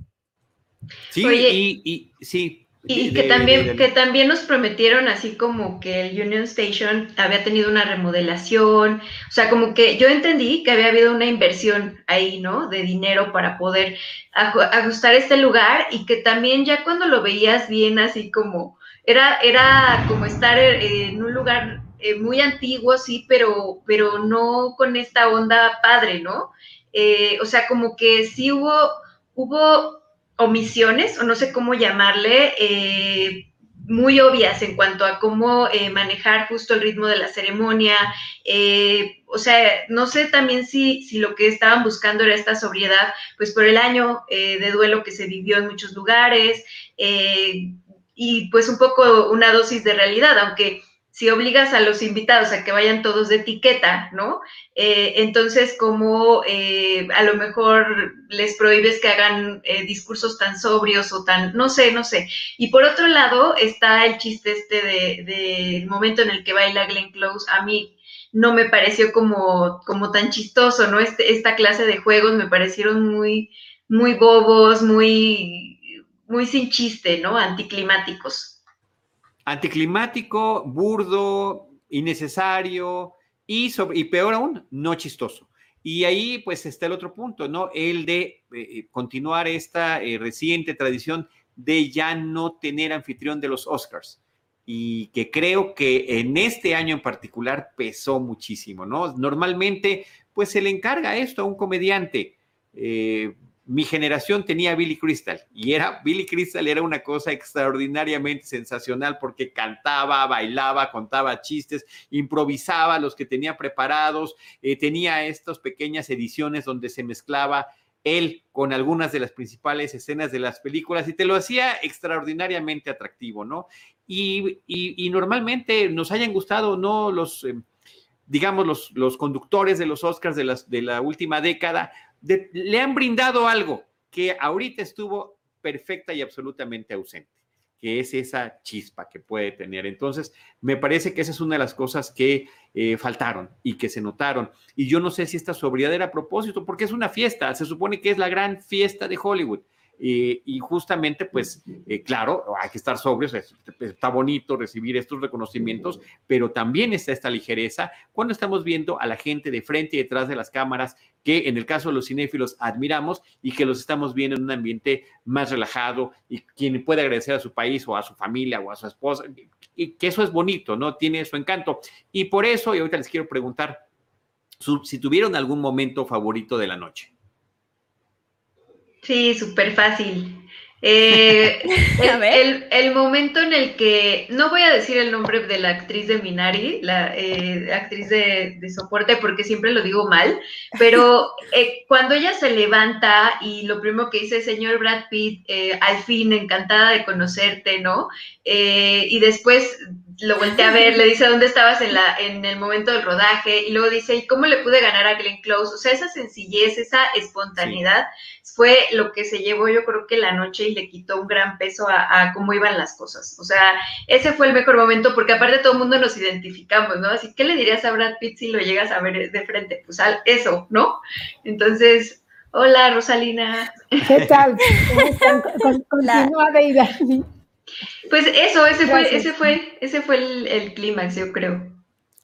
Sí, y, y, sí. Y que, también, que también nos prometieron así como que el Union Station había tenido una remodelación, o sea, como que yo entendí que había habido una inversión ahí, ¿no? De dinero para poder ajustar este lugar y que también ya cuando lo veías bien así como, era, era como estar en un lugar eh, muy antiguo, sí, pero, pero no con esta onda padre, ¿no? Eh, o sea, como que sí hubo, hubo omisiones, o no sé cómo llamarle, eh, muy obvias en cuanto a cómo eh, manejar justo el ritmo de la ceremonia. o sea, no sé también si, si lo que estaban buscando era esta sobriedad, pues por el año de duelo que se vivió en muchos lugares y pues un poco una dosis de realidad, aunque si obligas a los invitados a que vayan todos de etiqueta, ¿no? Eh, entonces, como eh, a lo mejor les prohíbes que hagan eh, discursos tan sobrios o tan, no sé, no sé. Y por otro lado está el chiste este del de, momento en el que baila Glenn Close. A mí no me pareció como, como tan chistoso, ¿no? Este, esta clase de juegos me parecieron muy, muy bobos, muy, muy sin chiste, ¿no? Anticlimáticos anticlimático, burdo, innecesario y, peor aún, no chistoso. Y ahí pues está el otro punto, ¿no? El de eh, eh, continuar esta eh, reciente tradición de ya no tener anfitrión de los Oscars. Y que creo que en este año en particular pesó muchísimo, ¿no? Normalmente pues se le encarga esto a un comediante mi generación tenía Billy Crystal y era Billy Crystal era una cosa extraordinariamente sensacional porque cantaba, bailaba, contaba chistes, improvisaba los que tenía preparados, eh, tenía estas pequeñas ediciones donde se mezclaba él con algunas de las principales escenas de las películas y te lo hacía extraordinariamente atractivo, ¿no? Y, normalmente nos hayan gustado no los, eh, digamos, los, los conductores de los Oscars de, las, de la última década, le han brindado algo que ahorita estuvo perfecta y absolutamente ausente, que es esa chispa que puede tener. Entonces, me parece que esa es una de las cosas que eh, faltaron y que se notaron. Y yo no sé si esta sobriedad era a propósito, porque es una fiesta, se supone que es la gran fiesta de Hollywood. Eh, y justamente, pues, eh, claro, hay que estar sobrios, está bonito recibir estos reconocimientos, pero también está esta ligereza cuando estamos viendo a la gente de frente y detrás de las cámaras, que en el caso de los cinéfilos admiramos y que los estamos viendo en un ambiente más relajado y quien puede agradecer a su país o a su familia o a su esposa, y que eso es bonito, ¿no? Tiene su encanto. Y por eso, y ahorita les quiero preguntar si tuvieron algún momento favorito de la noche. Sí, súper fácil. Eh, el, momento en el que, no voy a decir el nombre de la actriz de Minari, la eh, actriz de, soporte, porque siempre lo digo mal, pero eh, cuando ella se levanta y lo primero que dice, señor Brad Pitt, al fin, encantada de conocerte, ¿no? y después lo volteé a ver, le dice dónde estabas en, la, en el momento del rodaje, y luego dice, ¿y cómo le pude ganar a Glenn Close? O sea, esa sencillez, esa espontaneidad fue lo que se llevó yo creo que la noche y le quitó un gran peso a, cómo iban las cosas. O sea, ese fue el mejor momento porque aparte todo el mundo nos identificamos, ¿no? Así, ¿qué le dirías a Brad Pitt si lo llegas a ver de frente? Pues al, eso, ¿no? Entonces, hola Rosalina. ¿Qué tal? Continúa de Pues eso, ese fue, ese fue, ese fue el, clímax, yo creo.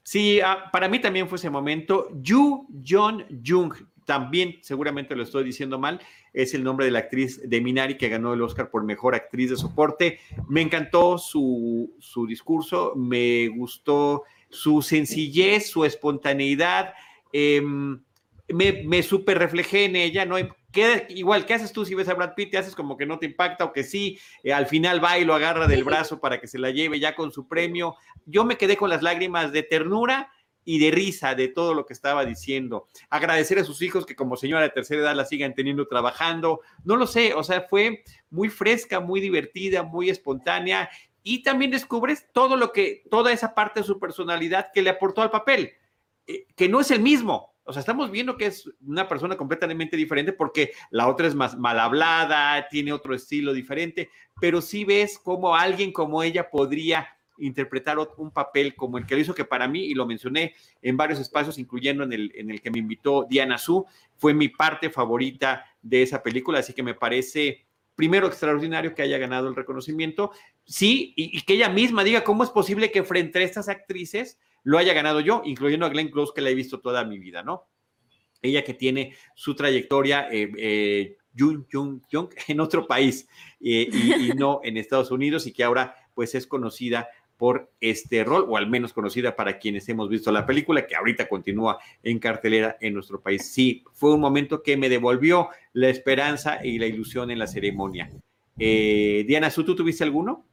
Sí, ah, para mí también fue ese momento. Yu John Jung, también seguramente lo estoy diciendo mal, es el nombre de la actriz de Minari que ganó el Oscar por Mejor Actriz de Soporte. Me encantó su, discurso, me gustó su sencillez, su espontaneidad. Em, me, me super reflejé en ella, ¿no? ¿Qué, igual, ¿qué haces tú si ves a Brad Pitt? ¿Te haces como que no te impacta o que sí? Eh, al final va y lo agarra del brazo para que se la lleve ya con su premio. Yo me quedé con las lágrimas de ternura y de risa de todo lo que estaba diciendo. Agradecer a sus hijos que como señora de tercera edad la sigan teniendo trabajando. No lo sé, o sea, fue muy fresca, muy divertida, muy espontánea y también descubres todo lo que, toda esa parte de su personalidad que le aportó al papel, eh, que no es el mismo. O sea, estamos viendo que es una persona completamente diferente porque la otra es más mal hablada, tiene otro estilo diferente, pero sí ves cómo alguien como ella podría interpretar un papel como el que lo hizo, que para mí, y lo mencioné en varios espacios, incluyendo en el, en el que me invitó Diana Su, fue mi parte favorita de esa película, así que me parece primero extraordinario que haya ganado el reconocimiento, sí, y, que ella misma diga cómo es posible que frente a estas actrices lo haya ganado yo, incluyendo a Glenn Close, que la he visto toda mi vida, ¿no? Ella que tiene su trayectoria eh, eh en otro país eh, y, y, no en Estados Unidos y que ahora pues es conocida por este rol, o al menos conocida para quienes hemos visto la película, que ahorita continúa en cartelera en nuestro país. Sí, fue un momento que me devolvió la esperanza y la ilusión en la ceremonia. Eh, Diana, ¿tú tuviste alguno?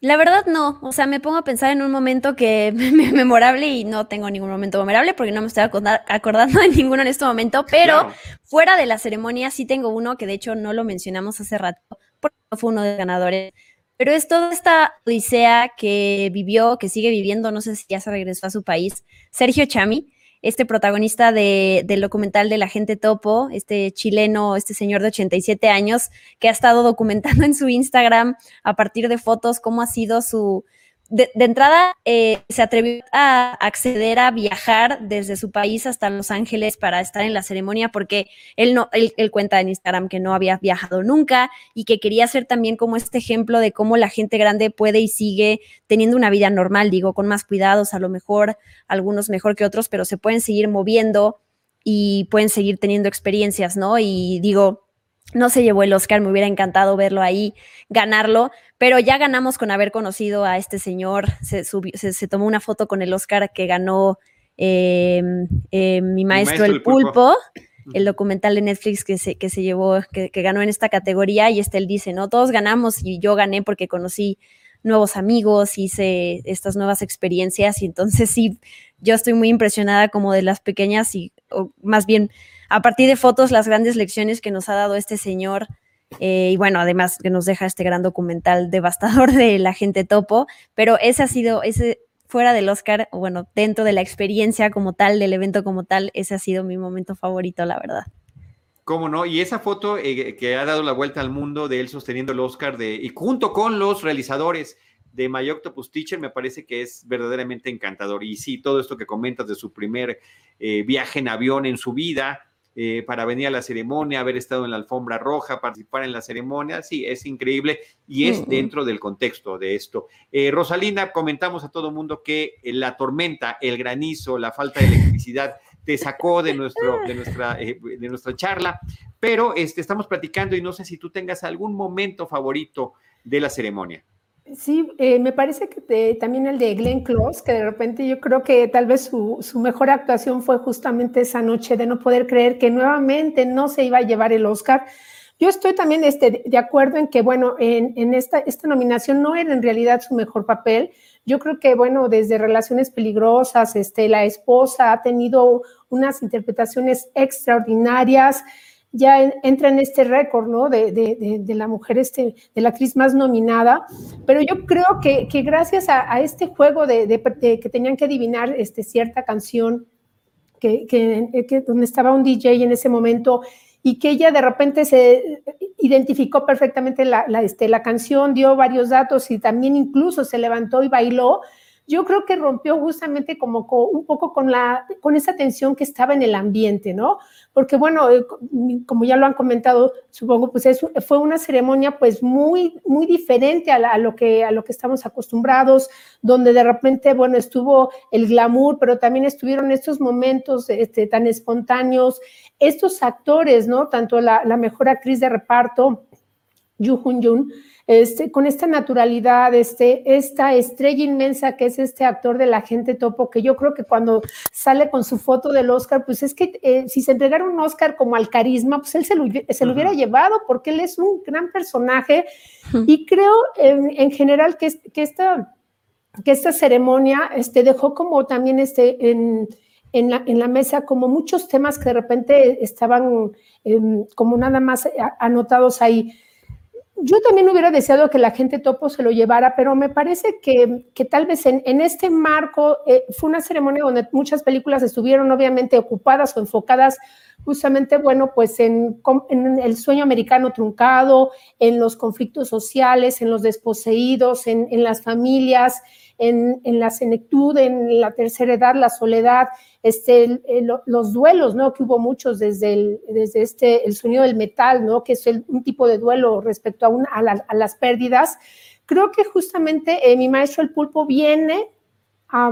La verdad no, o sea, me pongo a pensar en un momento que memorable y no tengo ningún momento memorable porque no me estoy acordando de ninguno en este momento, pero fuera de la ceremonia sí tengo uno que de hecho no lo mencionamos hace rato, porque fue uno de los ganadores pero es toda esta odisea que vivió, que sigue viviendo, no sé si ya se regresó a su país, Sergio Chami, este protagonista de, del documental de la gente topo, este chileno, este señor de 87 años, que ha estado documentando en su Instagram a partir de fotos cómo ha sido su, de, entrada eh, se atrevió a acceder a viajar desde su país hasta Los Ángeles para estar en la ceremonia porque él no él, cuenta en Instagram que no había viajado nunca y que quería ser también como este ejemplo de cómo la gente grande puede y sigue teniendo una vida normal, digo, con más cuidados, a lo mejor algunos mejor que otros, pero se pueden seguir moviendo y pueden seguir teniendo experiencias, ¿no? Y digo, no se llevó el Oscar, me hubiera encantado verlo ahí, ganarlo, pero ya ganamos con haber conocido a este señor. Se, se, tomó una foto con el Oscar que ganó em, em, mi, maestro, el, pulpo, el documental de Netflix que se, que se llevó, que, ganó en esta categoría, y este él dice, no, todos ganamos y yo gané porque conocí nuevos amigos, hice estas nuevas experiencias, y entonces sí, yo estoy muy impresionada como de las pequeñas y más bien a partir de fotos las grandes lecciones que nos ha dado este señor. Eh, y bueno, además que nos deja este gran documental devastador de la gente topo, pero ese ha sido, ese fuera del Oscar, bueno, dentro de la experiencia como tal, del evento como tal, ese ha sido mi momento favorito, la verdad. ¿Cómo no? Y esa foto eh, que ha dado la vuelta al mundo de él sosteniendo el Oscar de, y junto con los realizadores de My Octopus Teacher me parece que es verdaderamente encantador. Y sí, todo esto que comentas de su primer eh, viaje en avión en su vida, eh, para venir a la ceremonia, haber estado en la alfombra roja, participar en la ceremonia, sí, es increíble y es dentro del contexto de esto. Eh, Rosalina, comentamos a todo mundo que eh, la tormenta, el granizo, la falta de electricidad te sacó de, nuestro, de, nuestra, de nuestra charla, pero este, estamos platicando y no sé si tú tengas algún momento favorito de la ceremonia. Sí, eh, me parece que también el de Glenn Close, que de repente yo creo que tal vez su, mejor actuación fue justamente esa noche de no poder creer que nuevamente no se iba a llevar el Oscar. Yo estoy también este, de acuerdo en que, bueno, en, esta, esta nominación no era en realidad su mejor papel. Yo creo que, bueno, desde Relaciones Peligrosas, este, la esposa ha tenido unas interpretaciones extraordinarias ya entra en este récord, ¿no? De, de, la mujer, este, de la actriz más nominada, pero yo creo que, que gracias a, este juego de, que tenían que adivinar este, cierta canción, que, que, donde estaba un DJ en ese momento, y que ella de repente se identificó perfectamente la, la, este, la canción, dio varios datos y también incluso se levantó y bailó, yo creo que rompió justamente como un poco con, la, con esa tensión que estaba en el ambiente, ¿no? Porque bueno, eh, como ya lo han comentado, supongo, pues fue una ceremonia pues muy, muy diferente a, lo que, a lo que estamos acostumbrados, donde de repente, bueno, estuvo el glamour, pero también estuvieron estos momentos este, tan espontáneos, estos actores, ¿no? Tanto la, la mejor actriz de reparto, Yu Hun Jun, este, con esta naturalidad, este, esta estrella inmensa que es este actor de la gente topo, que yo creo que cuando sale con su foto del Oscar, pues es que eh, si se entregara un Oscar como al carisma, pues él se lo, se lo hubiera llevado porque él es un gran personaje. Y creo en, general que, que, esta, que esta ceremonia este, dejó como también este, en, en, la, en la mesa como muchos temas que de repente estaban em, como nada más anotados ahí yo también hubiera deseado que la gente topo se lo llevara, pero me parece que, tal vez en, este marco eh, fue una ceremonia donde muchas películas estuvieron obviamente ocupadas o enfocadas justamente, bueno, pues en, el sueño americano truncado, en los conflictos sociales, en los desposeídos, en, en las familias, en, la senectud, en la tercera edad, la soledad, este, los duelos, ¿no? Que hubo muchos desde, el, desde este, el sonido del metal, ¿no? Que es un tipo de duelo respecto a, a, las pérdidas. Creo que justamente eh, mi maestro el pulpo viene a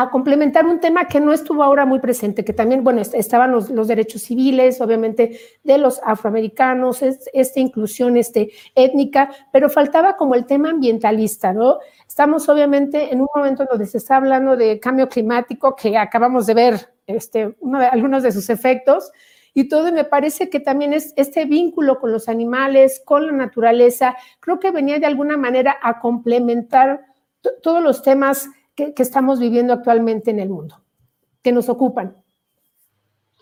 a complementar un tema que no estuvo ahora muy presente, que también, bueno, estaban los, derechos civiles, obviamente, de los afroamericanos, esta inclusión este, étnica, pero faltaba como el tema ambientalista, ¿no? Estamos obviamente en un momento donde se está hablando de cambio climático, que acabamos de ver este, algunos de sus efectos, y todo, y me parece que también es este vínculo con los animales, con la naturaleza, creo que venía de alguna manera a complementar todos los temas que, estamos viviendo actualmente en el mundo, que nos ocupan.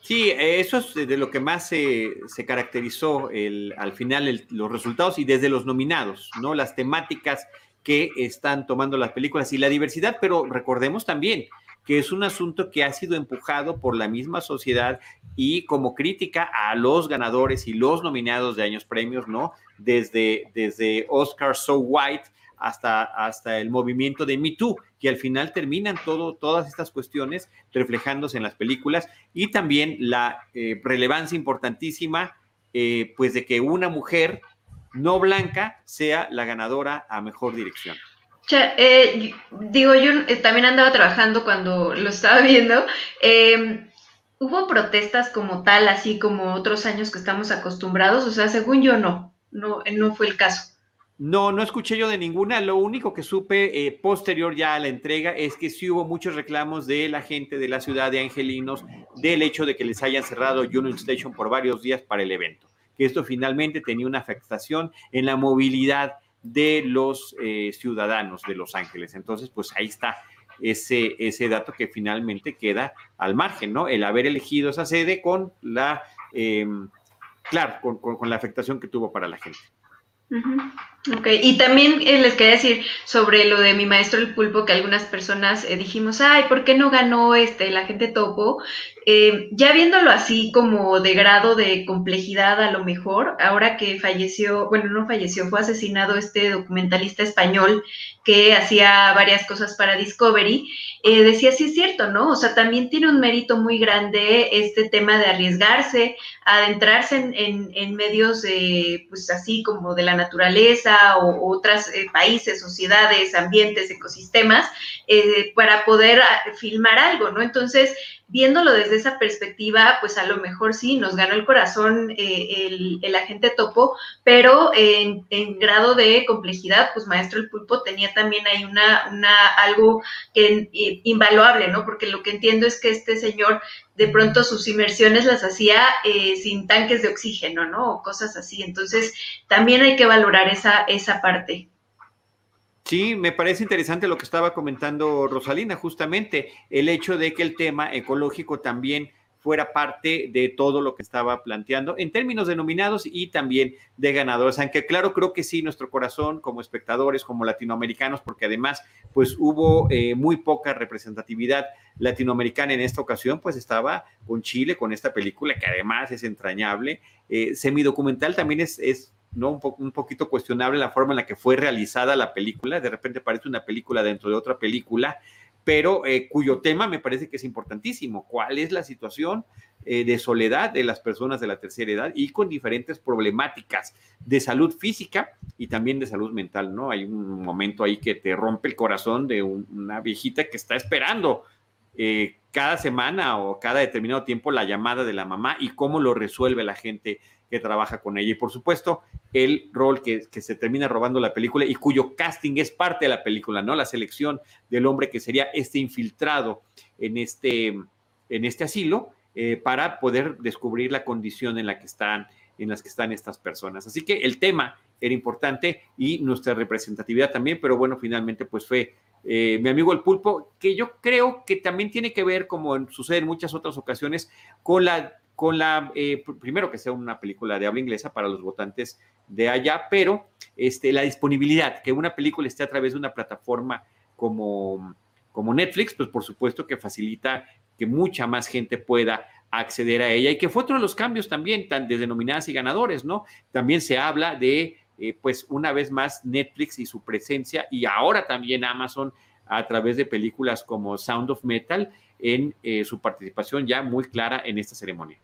Sí, eso es de lo que más se, caracterizó al final los resultados y desde los nominados, ¿no? Las temáticas que están tomando las películas y la diversidad, pero recordemos también que es un asunto que ha sido empujado por la misma sociedad y como crítica a los ganadores y los nominados de años premios, ¿no? Desde, desde Oscar So White hasta, hasta el movimiento de Me Too, que al final terminan todo, todas estas cuestiones reflejándose en las películas y también la eh, relevancia importantísima, eh, pues de que una mujer no blanca sea la ganadora a mejor dirección. Eh, digo, yo también andaba trabajando cuando lo estaba viendo. Em, ¿Hubo protestas como tal, así como otros años que estamos acostumbrados? O sea, según yo no, no, no fue el caso. No, no escuché yo de ninguna. Lo único que supe eh, posterior ya a la entrega es que sí hubo muchos reclamos de la gente de la ciudad de Angelinos del hecho de que les hayan cerrado Union Station por varios días para el evento. Esto finalmente tenía una afectación en la movilidad de los eh, ciudadanos de Los Ángeles. Entonces, pues ahí está ese, ese dato que finalmente queda al margen, ¿no? El haber elegido esa sede con la, em, claro, con la afectación que tuvo para la gente. Ok, y también eh, les quería decir sobre lo de mi maestro el pulpo, que algunas personas eh, dijimos, ay, ¿por qué no ganó este la gente topo? Eh, ya viéndolo así como de grado de complejidad a lo mejor, ahora que falleció, bueno, no falleció, fue asesinado este documentalista español que hacía varias cosas para Discovery, decía, sí es cierto, ¿no? O sea, también tiene un mérito muy grande este tema de arriesgarse, adentrarse en, en, medios, pues así como de la naturaleza o otros eh, países, sociedades, ambientes, ecosistemas, eh, para poder ah, filmar algo, ¿no? Entonces, viéndolo desde esa perspectiva, pues a lo mejor sí, nos ganó el corazón eh, el, agente topo, pero en, grado de complejidad, pues Maestro el Pulpo tenía también ahí una, una algo que invaluable, ¿no? Porque lo que entiendo es que este señor de pronto sus inmersiones las hacía eh, sin tanques de oxígeno, ¿no? O cosas así. Entonces, también hay que valorar esa, esa parte. Sí, me parece interesante lo que estaba comentando Rosalina, justamente el hecho de que el tema ecológico también fuera parte de todo lo que estaba planteando en términos de nominados y también de ganadores. Aunque claro, creo que sí, nuestro corazón como espectadores, como latinoamericanos, porque además pues hubo eh, muy poca representatividad latinoamericana en esta ocasión, pues estaba con Chile, con esta película que además es entrañable. Eh, semidocumental también es, es ¿no? Un, poquito cuestionable la forma en la que fue realizada la película. De repente parece una película dentro de otra película, pero eh, cuyo tema me parece que es importantísimo. ¿Cuál es la situación eh, de soledad de las personas de la tercera edad y con diferentes problemáticas de salud física y también de salud mental, ¿no? Hay un momento ahí que te rompe el corazón de una viejita que está esperando eh, cada semana o cada determinado tiempo la llamada de la mamá y cómo lo resuelve la gente que trabaja con ella. Y por supuesto, el rol que, se termina robando la película y cuyo casting es parte de la película, ¿no? La selección del hombre que sería este infiltrado en este, en este asilo eh, para poder descubrir la condición en la que están en las que están estas personas. Así que el tema era importante y nuestra representatividad también, pero bueno, finalmente pues fue eh, mi amigo el pulpo, que yo creo que también tiene que ver, como sucede en muchas otras ocasiones, con la, con la eh, primero que sea una película de habla inglesa para los votantes de allá, pero este, la disponibilidad, que una película esté a través de una plataforma como, como Netflix, pues por supuesto que facilita que mucha más gente pueda acceder a ella y que fue otro de los cambios también, tan de denominadas y ganadores, ¿no? También se habla de, eh, pues, una vez más Netflix y su presencia y ahora también Amazon a través de películas como Sound of Metal en eh, su participación ya muy clara en esta ceremonia.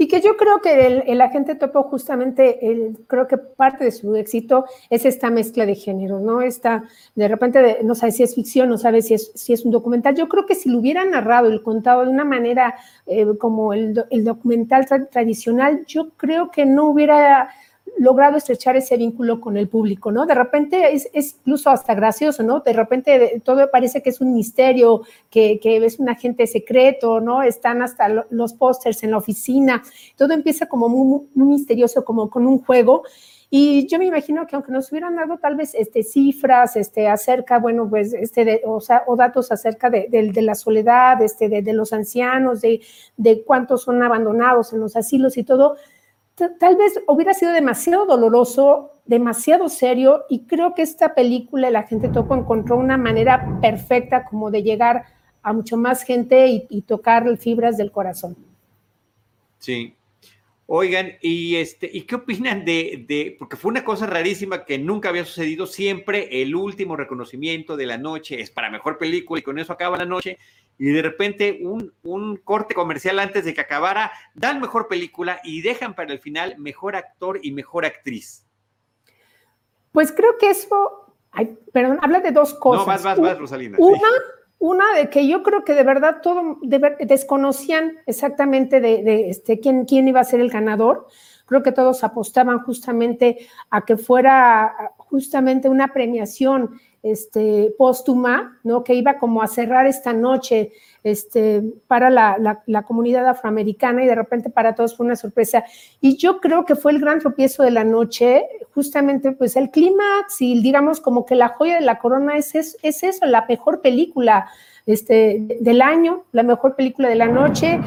Y que yo creo que el, el agente topo justamente, el, creo que parte de su éxito es esta mezcla de género, ¿no? Esta, de repente, no sabe si es ficción, no sabe si es, si es un documental. Yo creo que si lo hubiera narrado y contado de una manera eh, como el, el documental tradicional, yo creo que no hubiera logrado estrechar ese vínculo con el público, ¿no? De repente es, incluso hasta gracioso, ¿no? De repente todo parece que es un misterio, que, es un agente secreto, ¿no? Están hasta los pósters en la oficina, todo empieza como muy, misterioso, como con un juego. Y yo me imagino que aunque nos hubieran dado tal vez este, cifras este, acerca, bueno, pues, este, o, datos acerca de, la soledad, este, de los ancianos, de, de cuántos son abandonados en los asilos y todo, tal vez hubiera sido demasiado doloroso, demasiado serio, y creo que esta película, la gente Topo, encontró una manera perfecta como de llegar a mucho más gente y, tocar fibras del corazón. Sí. Oigan, y este, ¿y qué opinan de, de, porque fue una cosa rarísima que nunca había sucedido, siempre el último reconocimiento de la noche es para mejor película y con eso acaba la noche, y de repente un, corte comercial antes de que acabara, dan mejor película y dejan para el final mejor actor y mejor actriz. Pues creo que eso, perdón, habla de dos cosas. No, vas, vas, vas, Rosalina. Una, una de que yo creo que de verdad todo desconocían exactamente de, este, quién, quién iba a ser el ganador. Creo que todos apostaban justamente a que fuera justamente una premiación este, póstuma, ¿no? que iba como a cerrar esta noche este, para la, comunidad afroamericana y de repente para todos fue una sorpresa. Y yo creo que fue el gran tropiezo de la noche, justamente pues el clímax y digamos como que la joya de la corona es, es, es eso, la mejor película este, del año, la mejor película de la noche.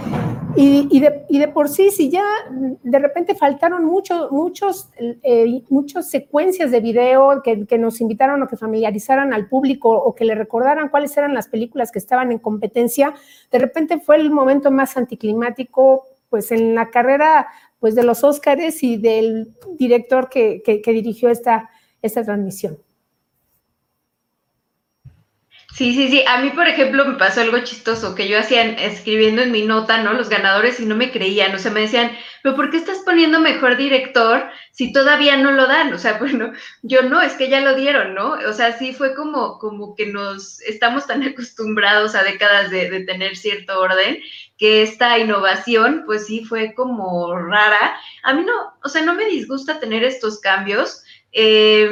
Y, de, y de, por sí, si ya de repente faltaron mucho, muchos, eh, muchas secuencias de video que, nos invitaron o que familiarizaran al público o que le recordaran cuáles eran las películas que estaban en competencia, de repente fue el momento más anticlimático pues en la carrera pues de los Óscares y del director que, que, que dirigió esta, esta transmisión. Sí, sí, sí. A mí, por ejemplo, me pasó algo chistoso que yo hacía escribiendo en mi nota, ¿no? Los ganadores y no me creían, o sea, me decían, pero ¿por qué estás poniendo mejor director si todavía no lo dan? O sea, bueno, yo no, es que ya lo dieron, ¿no? O sea, sí fue como, como que nos estamos tan acostumbrados a décadas de, tener cierto orden que esta innovación, pues sí fue como rara. A mí no, o sea, no me disgusta tener estos cambios. Eh,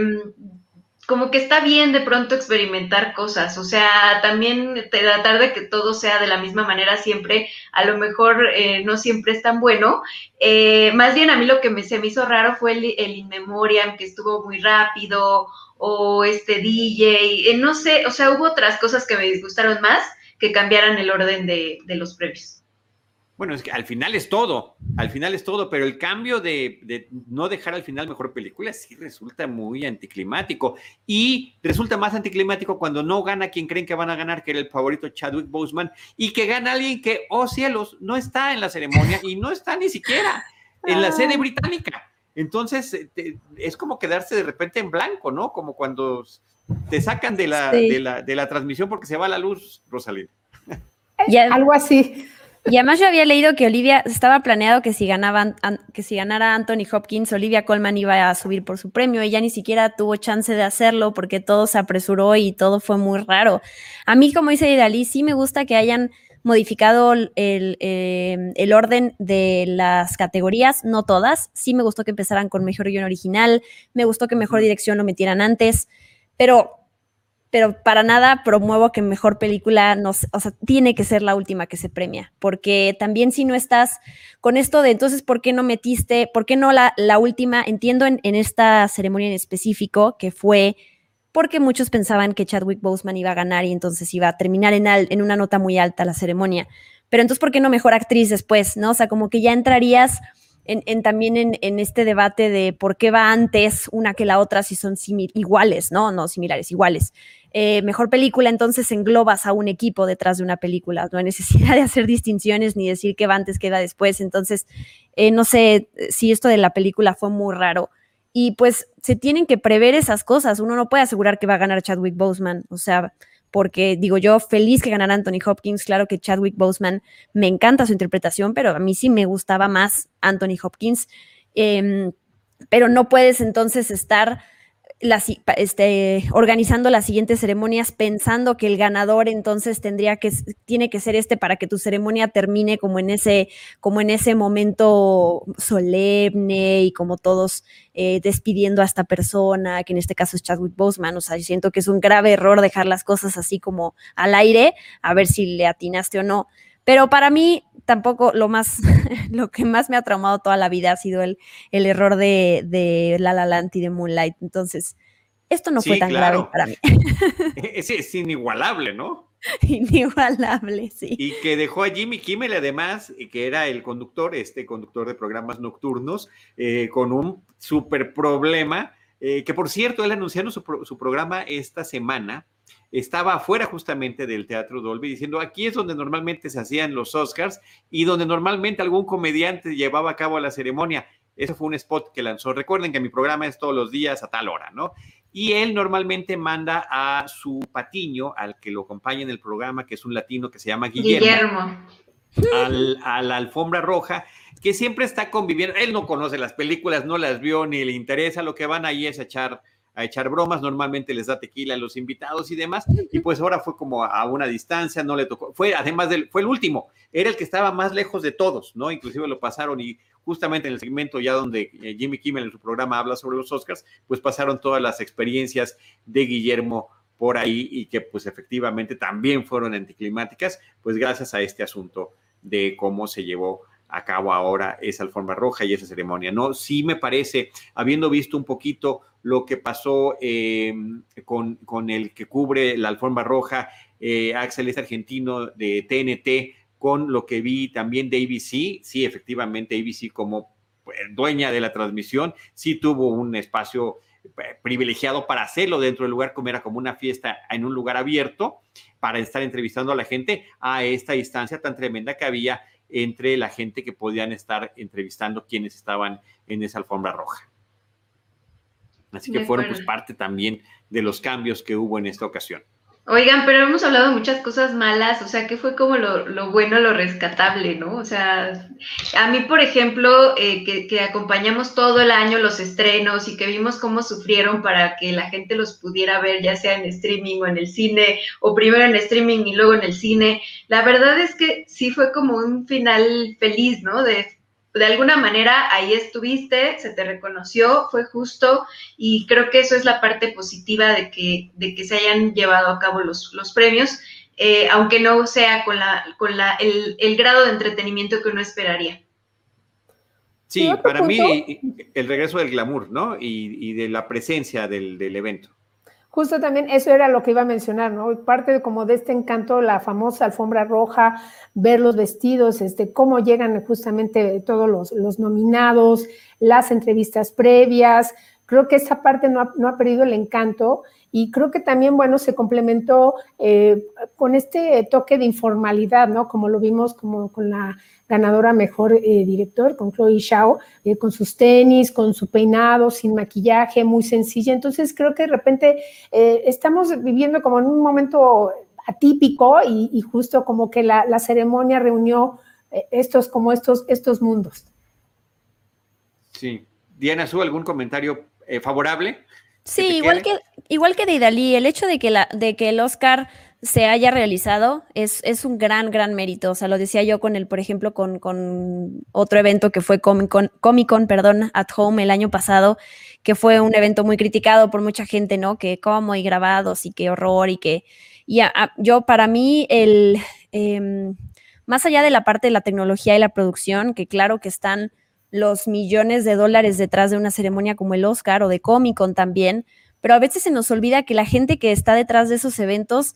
como que está bien de pronto experimentar cosas, o sea, también tratar de que todo sea de la misma manera siempre, a lo mejor eh, no siempre es tan bueno. Eh, más bien a mí lo que me, se me hizo raro fue el, In Memoriam, que estuvo muy rápido, o este DJ, eh, no sé, o sea, hubo otras cosas que me disgustaron más que cambiaran el orden de, de los premios. Bueno, es que al final es todo, al final es todo, pero el cambio de, no dejar al final mejor película sí resulta muy anticlimático y resulta más anticlimático cuando no gana quien creen que van a ganar, que era el favorito Chadwick Boseman, y que gana alguien que, oh cielos, no está en la ceremonia y no está ni siquiera en la sede ah. británica. Entonces, eh, es como quedarse de repente en blanco, ¿no? Como cuando te sacan de la, de la, de la transmisión porque se va la luz, Rosalina. Algo así. Y además yo había leído que Olivia estaba planeado que si ganaban, que si ganara Anthony Hopkins, Olivia Colman iba a subir por su premio. Ella ni siquiera tuvo chance de hacerlo porque todo se apresuró y todo fue muy raro. A mí, como dice Idalí, sí me gusta que hayan modificado el, em, el, orden de las categorías, no todas. Sí me gustó que empezaran con mejor guion original, me gustó que mejor dirección lo metieran antes, pero pero para nada promuevo que mejor película, no, o sea, tiene que ser la última que se premia, porque también si no estás con esto de entonces, ¿por qué no metiste, por qué no la, última? Entiendo en, esta ceremonia en específico que fue porque muchos pensaban que Chadwick Boseman iba a ganar y entonces iba a terminar en, en una nota muy alta la ceremonia. Pero entonces, ¿por qué no mejor actriz después? ¿No? O sea, como que ya entrarías en, también en, este debate de por qué va antes una que la otra si son iguales, ¿no? No similares, iguales. Eh, mejor película, entonces englobas a un equipo detrás de una película. No hay necesidad de hacer distinciones ni decir qué va antes, qué va después. Entonces, eh, no sé si esto de la película fue muy raro. Y pues se tienen que prever esas cosas. Uno no puede asegurar que va a ganar Chadwick Boseman. O sea, porque digo yo, feliz que ganara Anthony Hopkins, claro que Chadwick Boseman me encanta su interpretación, pero a mí sí me gustaba más Anthony Hopkins, em, pero no puedes entonces estar este, organizando las siguientes ceremonias pensando que el ganador entonces tendría que, tiene que ser este para que tu ceremonia termine como en ese, como en ese momento solemne y como todos eh, despidiendo a esta persona, que en este caso es Chadwick Boseman. O sea, siento que es un grave error dejar las cosas así como al aire, a ver si le atinaste o no. Pero para mí tampoco lo más, lo que más me ha traumado toda la vida ha sido el, el error de, de La La Land y de Moonlight. Entonces, esto no fue tan grave para mí. Es, es, inigualable, ¿no? Inigualable, sí. Y que dejó a Jimmy Kimmel, además, que era el conductor, este conductor de programas nocturnos, eh, con un súper problema, eh, que por cierto, él anunciando su, su programa esta semana, estaba afuera justamente del Teatro Dolby diciendo, aquí es donde normalmente se hacían los Oscars y donde normalmente algún comediante llevaba a cabo la ceremonia. Eso fue un spot que lanzó. Recuerden que mi programa es todos los días a tal hora, ¿no? Y él normalmente manda a su patiño, al que lo acompaña en el programa, que es un latino que se llama Guillermo. Guillermo. a la alfombra roja, que siempre está conviviendo. Él no conoce las películas, no las vio ni le interesa. Lo que van ahí es a echar a echar bromas, normalmente les da tequila a los invitados y demás, y pues ahora fue como a una distancia, no le tocó, fue además del, fue el último, era el que estaba más lejos de todos, ¿no? Inclusive lo pasaron y justamente en el segmento ya donde eh, Jimmy Kimmel en su programa habla sobre los Oscars, pues pasaron todas las experiencias de Guillermo por ahí y que pues efectivamente también fueron anticlimáticas, pues gracias a este asunto de cómo se llevó a cabo ahora esa alfombra roja y esa ceremonia, ¿no? Sí me parece, habiendo visto un poquito lo que pasó eh, con, con, el que cubre la alfombra roja, eh, Axel es argentino de TNT, con lo que vi también de ABC, sí, efectivamente ABC como pues, dueña de la transmisión, sí tuvo un espacio eh, privilegiado para hacerlo dentro del lugar, como era como una fiesta en un lugar abierto, para estar entrevistando a la gente a esta distancia tan tremenda que había entre la gente que podían estar entrevistando quienes estaban en esa alfombra roja. Así que fueron pues parte también de los cambios que hubo en esta ocasión. Oigan, pero hemos hablado de muchas cosas malas, o sea, que fue como lo, bueno, lo rescatable, ¿no? O sea, a mí, por ejemplo, eh, que, que, acompañamos todo el año los estrenos y que vimos cómo sufrieron para que la gente los pudiera ver, ya sea en streaming o en el cine, o primero en streaming y luego en el cine, la verdad es que sí fue como un final feliz, ¿no? De de alguna manera ahí estuviste, se te reconoció, fue justo y creo que eso es la parte positiva de que, de que se hayan llevado a cabo los, los premios, eh, aunque no sea con, la, con la, el, grado de entretenimiento que uno esperaría. Sí, para mí el regreso del glamour, ¿no? Y, de la presencia del, del evento. Justo también eso era lo que iba a mencionar, ¿no? Parte de, como de este encanto, la famosa alfombra roja, ver los vestidos, este, cómo llegan justamente todos los, los nominados, las entrevistas previas. Creo que esa parte no ha, no ha perdido el encanto y creo que también, bueno, se complementó eh, con este toque de informalidad, ¿no? Como lo vimos como con la ganadora mejor eh, director, con Chloe Shao, eh, con sus tenis, con su peinado, sin maquillaje, muy sencilla. Entonces creo que de repente eh, estamos viviendo como en un momento atípico y, justo como que la, ceremonia reunió estos como estos, estos mundos. Sí. Diana, ¿su algún comentario favorable? Sí, igual que, igual que de Idalí, el hecho de que, la, de que el Oscar se haya realizado es, es, un gran, gran mérito. O sea, lo decía yo con el, por ejemplo, con, con otro evento que fue Comic Con, Comic Con, perdón, at Home el año pasado, que fue un evento muy criticado por mucha gente, ¿no? Que cómo y grabados y qué horror y que... Y yo, para mí, el... Em, más allá de la parte de la tecnología y la producción, que claro que están los millones de dólares detrás de una ceremonia como el Oscar o de Comic Con también, pero a veces se nos olvida que la gente que está detrás de esos eventos,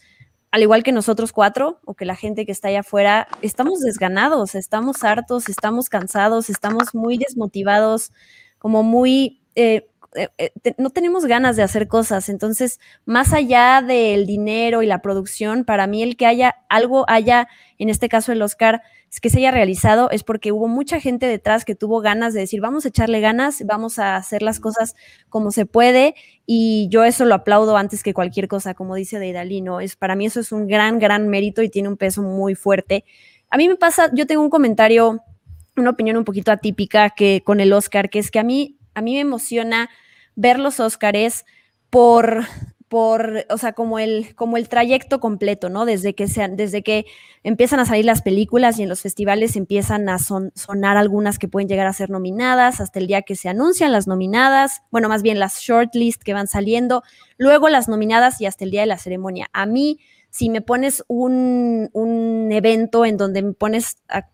al igual que nosotros cuatro o que la gente que está allá afuera, estamos desganados, estamos hartos, estamos cansados, estamos muy desmotivados, como muy eh, eh, eh, no tenemos ganas de hacer cosas. Entonces, más allá del dinero y la producción, para mí el que haya algo, haya, en este caso el Oscar, que se haya realizado, es porque hubo mucha gente detrás que tuvo ganas de decir, vamos a echarle ganas, vamos a hacer las cosas como se puede. Y yo eso lo aplaudo antes que cualquier cosa, como dice Deidali, ¿no? Es, para mí eso es un gran, gran mérito y tiene un peso muy fuerte. A mí me pasa, yo tengo un comentario, una opinión un poquito atípica que con el Oscar, que es que a mí, a mí me emociona ver los Óscares por, por, o sea, como el, como el trayecto completo, ¿no? Desde que, sean, desde que empiezan a salir las películas y en los festivales empiezan a sonar algunas que pueden llegar a ser nominadas, hasta el día que se anuncian las nominadas, bueno, más bien las shortlist que van saliendo, luego las nominadas y hasta el día de la ceremonia. A mí, si me pones un, un evento en donde me pones a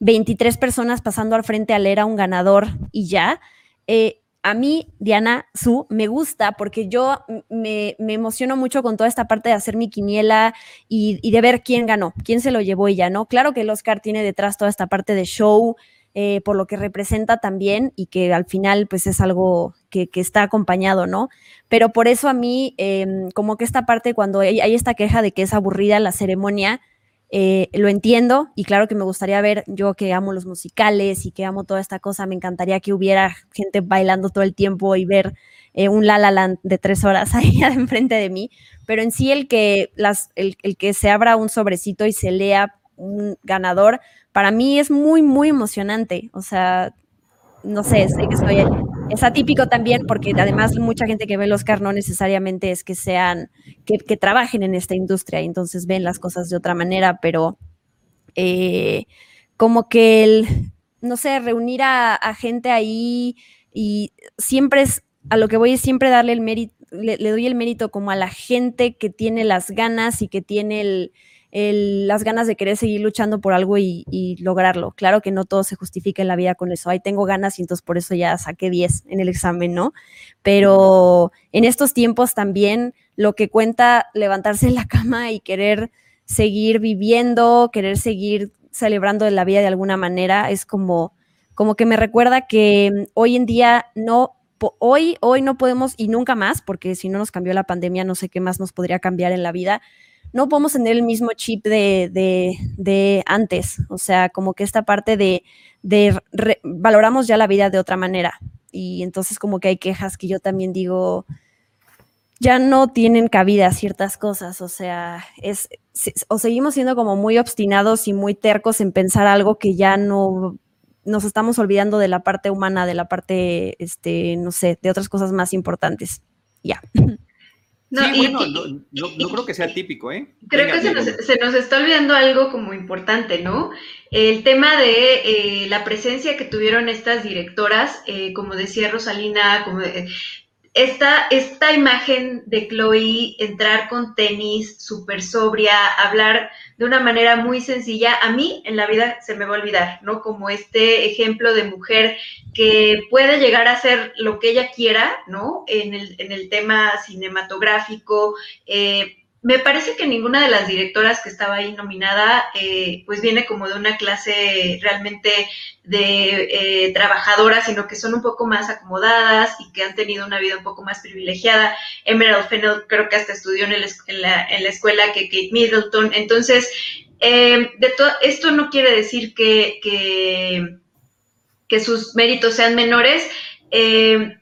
23 personas pasando al frente a leer a un ganador y ya, eh, a mí, Diana Su, me gusta porque yo me, emociono mucho con toda esta parte de hacer mi quiniela y, de ver quién ganó, quién se lo llevó ella, ¿no? Claro que el Oscar tiene detrás toda esta parte de show, eh, por lo que representa también y que al final pues es algo que, está acompañado, ¿no? Pero por eso a mí, em, como que esta parte, cuando hay esta queja de que es aburrida la ceremonia, eh, lo entiendo y claro que me gustaría ver, yo que amo los musicales y que amo toda esta cosa, me encantaría que hubiera gente bailando todo el tiempo y ver eh, un La La Land de tres horas ahí enfrente de mí, pero en sí el que, el, el que se abra un sobrecito y se lea un ganador, para mí es muy, muy emocionante, o sea, no sé, sé que soy es atípico también porque además mucha gente que ve el Oscar no necesariamente es que sean, que, trabajen en esta industria y entonces ven las cosas de otra manera, pero eh, como que el, no sé, reunir a, gente ahí y siempre es, a lo que voy es siempre darle el mérito, le doy el mérito como a la gente que tiene las ganas y que tiene el, las ganas de querer seguir luchando por algo y, lograrlo. Claro que no todo se justifica en la vida con eso. Ahí tengo ganas y entonces por eso ya saqué 10 en el examen, ¿no? Pero en estos tiempos también lo que cuenta levantarse en la cama y querer seguir viviendo, querer seguir celebrando la vida de alguna manera, es como, como que me recuerda que hoy en día no hoy, hoy no podemos y nunca más, porque si no nos cambió la pandemia, no sé qué más nos podría cambiar en la vida, no podemos tener el mismo chip de, antes. O sea, como que esta parte de, valoramos ya la vida de otra manera. Y entonces como que hay quejas que yo también digo, ya no tienen cabida ciertas cosas. O sea, es, o seguimos siendo como muy obstinados y muy tercos en pensar algo que ya no nos estamos olvidando de la parte humana, de la parte, este, no sé, de otras cosas más importantes. Ya. No, bueno, no, creo que sea típico, ¿eh? Creo que se nos, está olvidando algo como importante, ¿no? El tema de eh, la presencia que tuvieron estas directoras, eh, como decía Rosalina, como, eh, esta, esta imagen de Chloe entrar con tenis, súper sobria, hablar de una manera muy sencilla, a mí en la vida se me va a olvidar, ¿no? Como este ejemplo de mujer que puede llegar a ser lo que ella quiera, ¿no? En el, en el tema cinematográfico, eh, me parece que ninguna de las directoras que estaba ahí nominada, eh, pues viene como de una clase realmente de eh, trabajadora, sino que son un poco más acomodadas y que han tenido una vida un poco más privilegiada. Emerald Fennell creo que hasta estudió en, la, escuela que Kate Middleton. Entonces, eh, de esto no quiere decir que, que, sus méritos sean menores,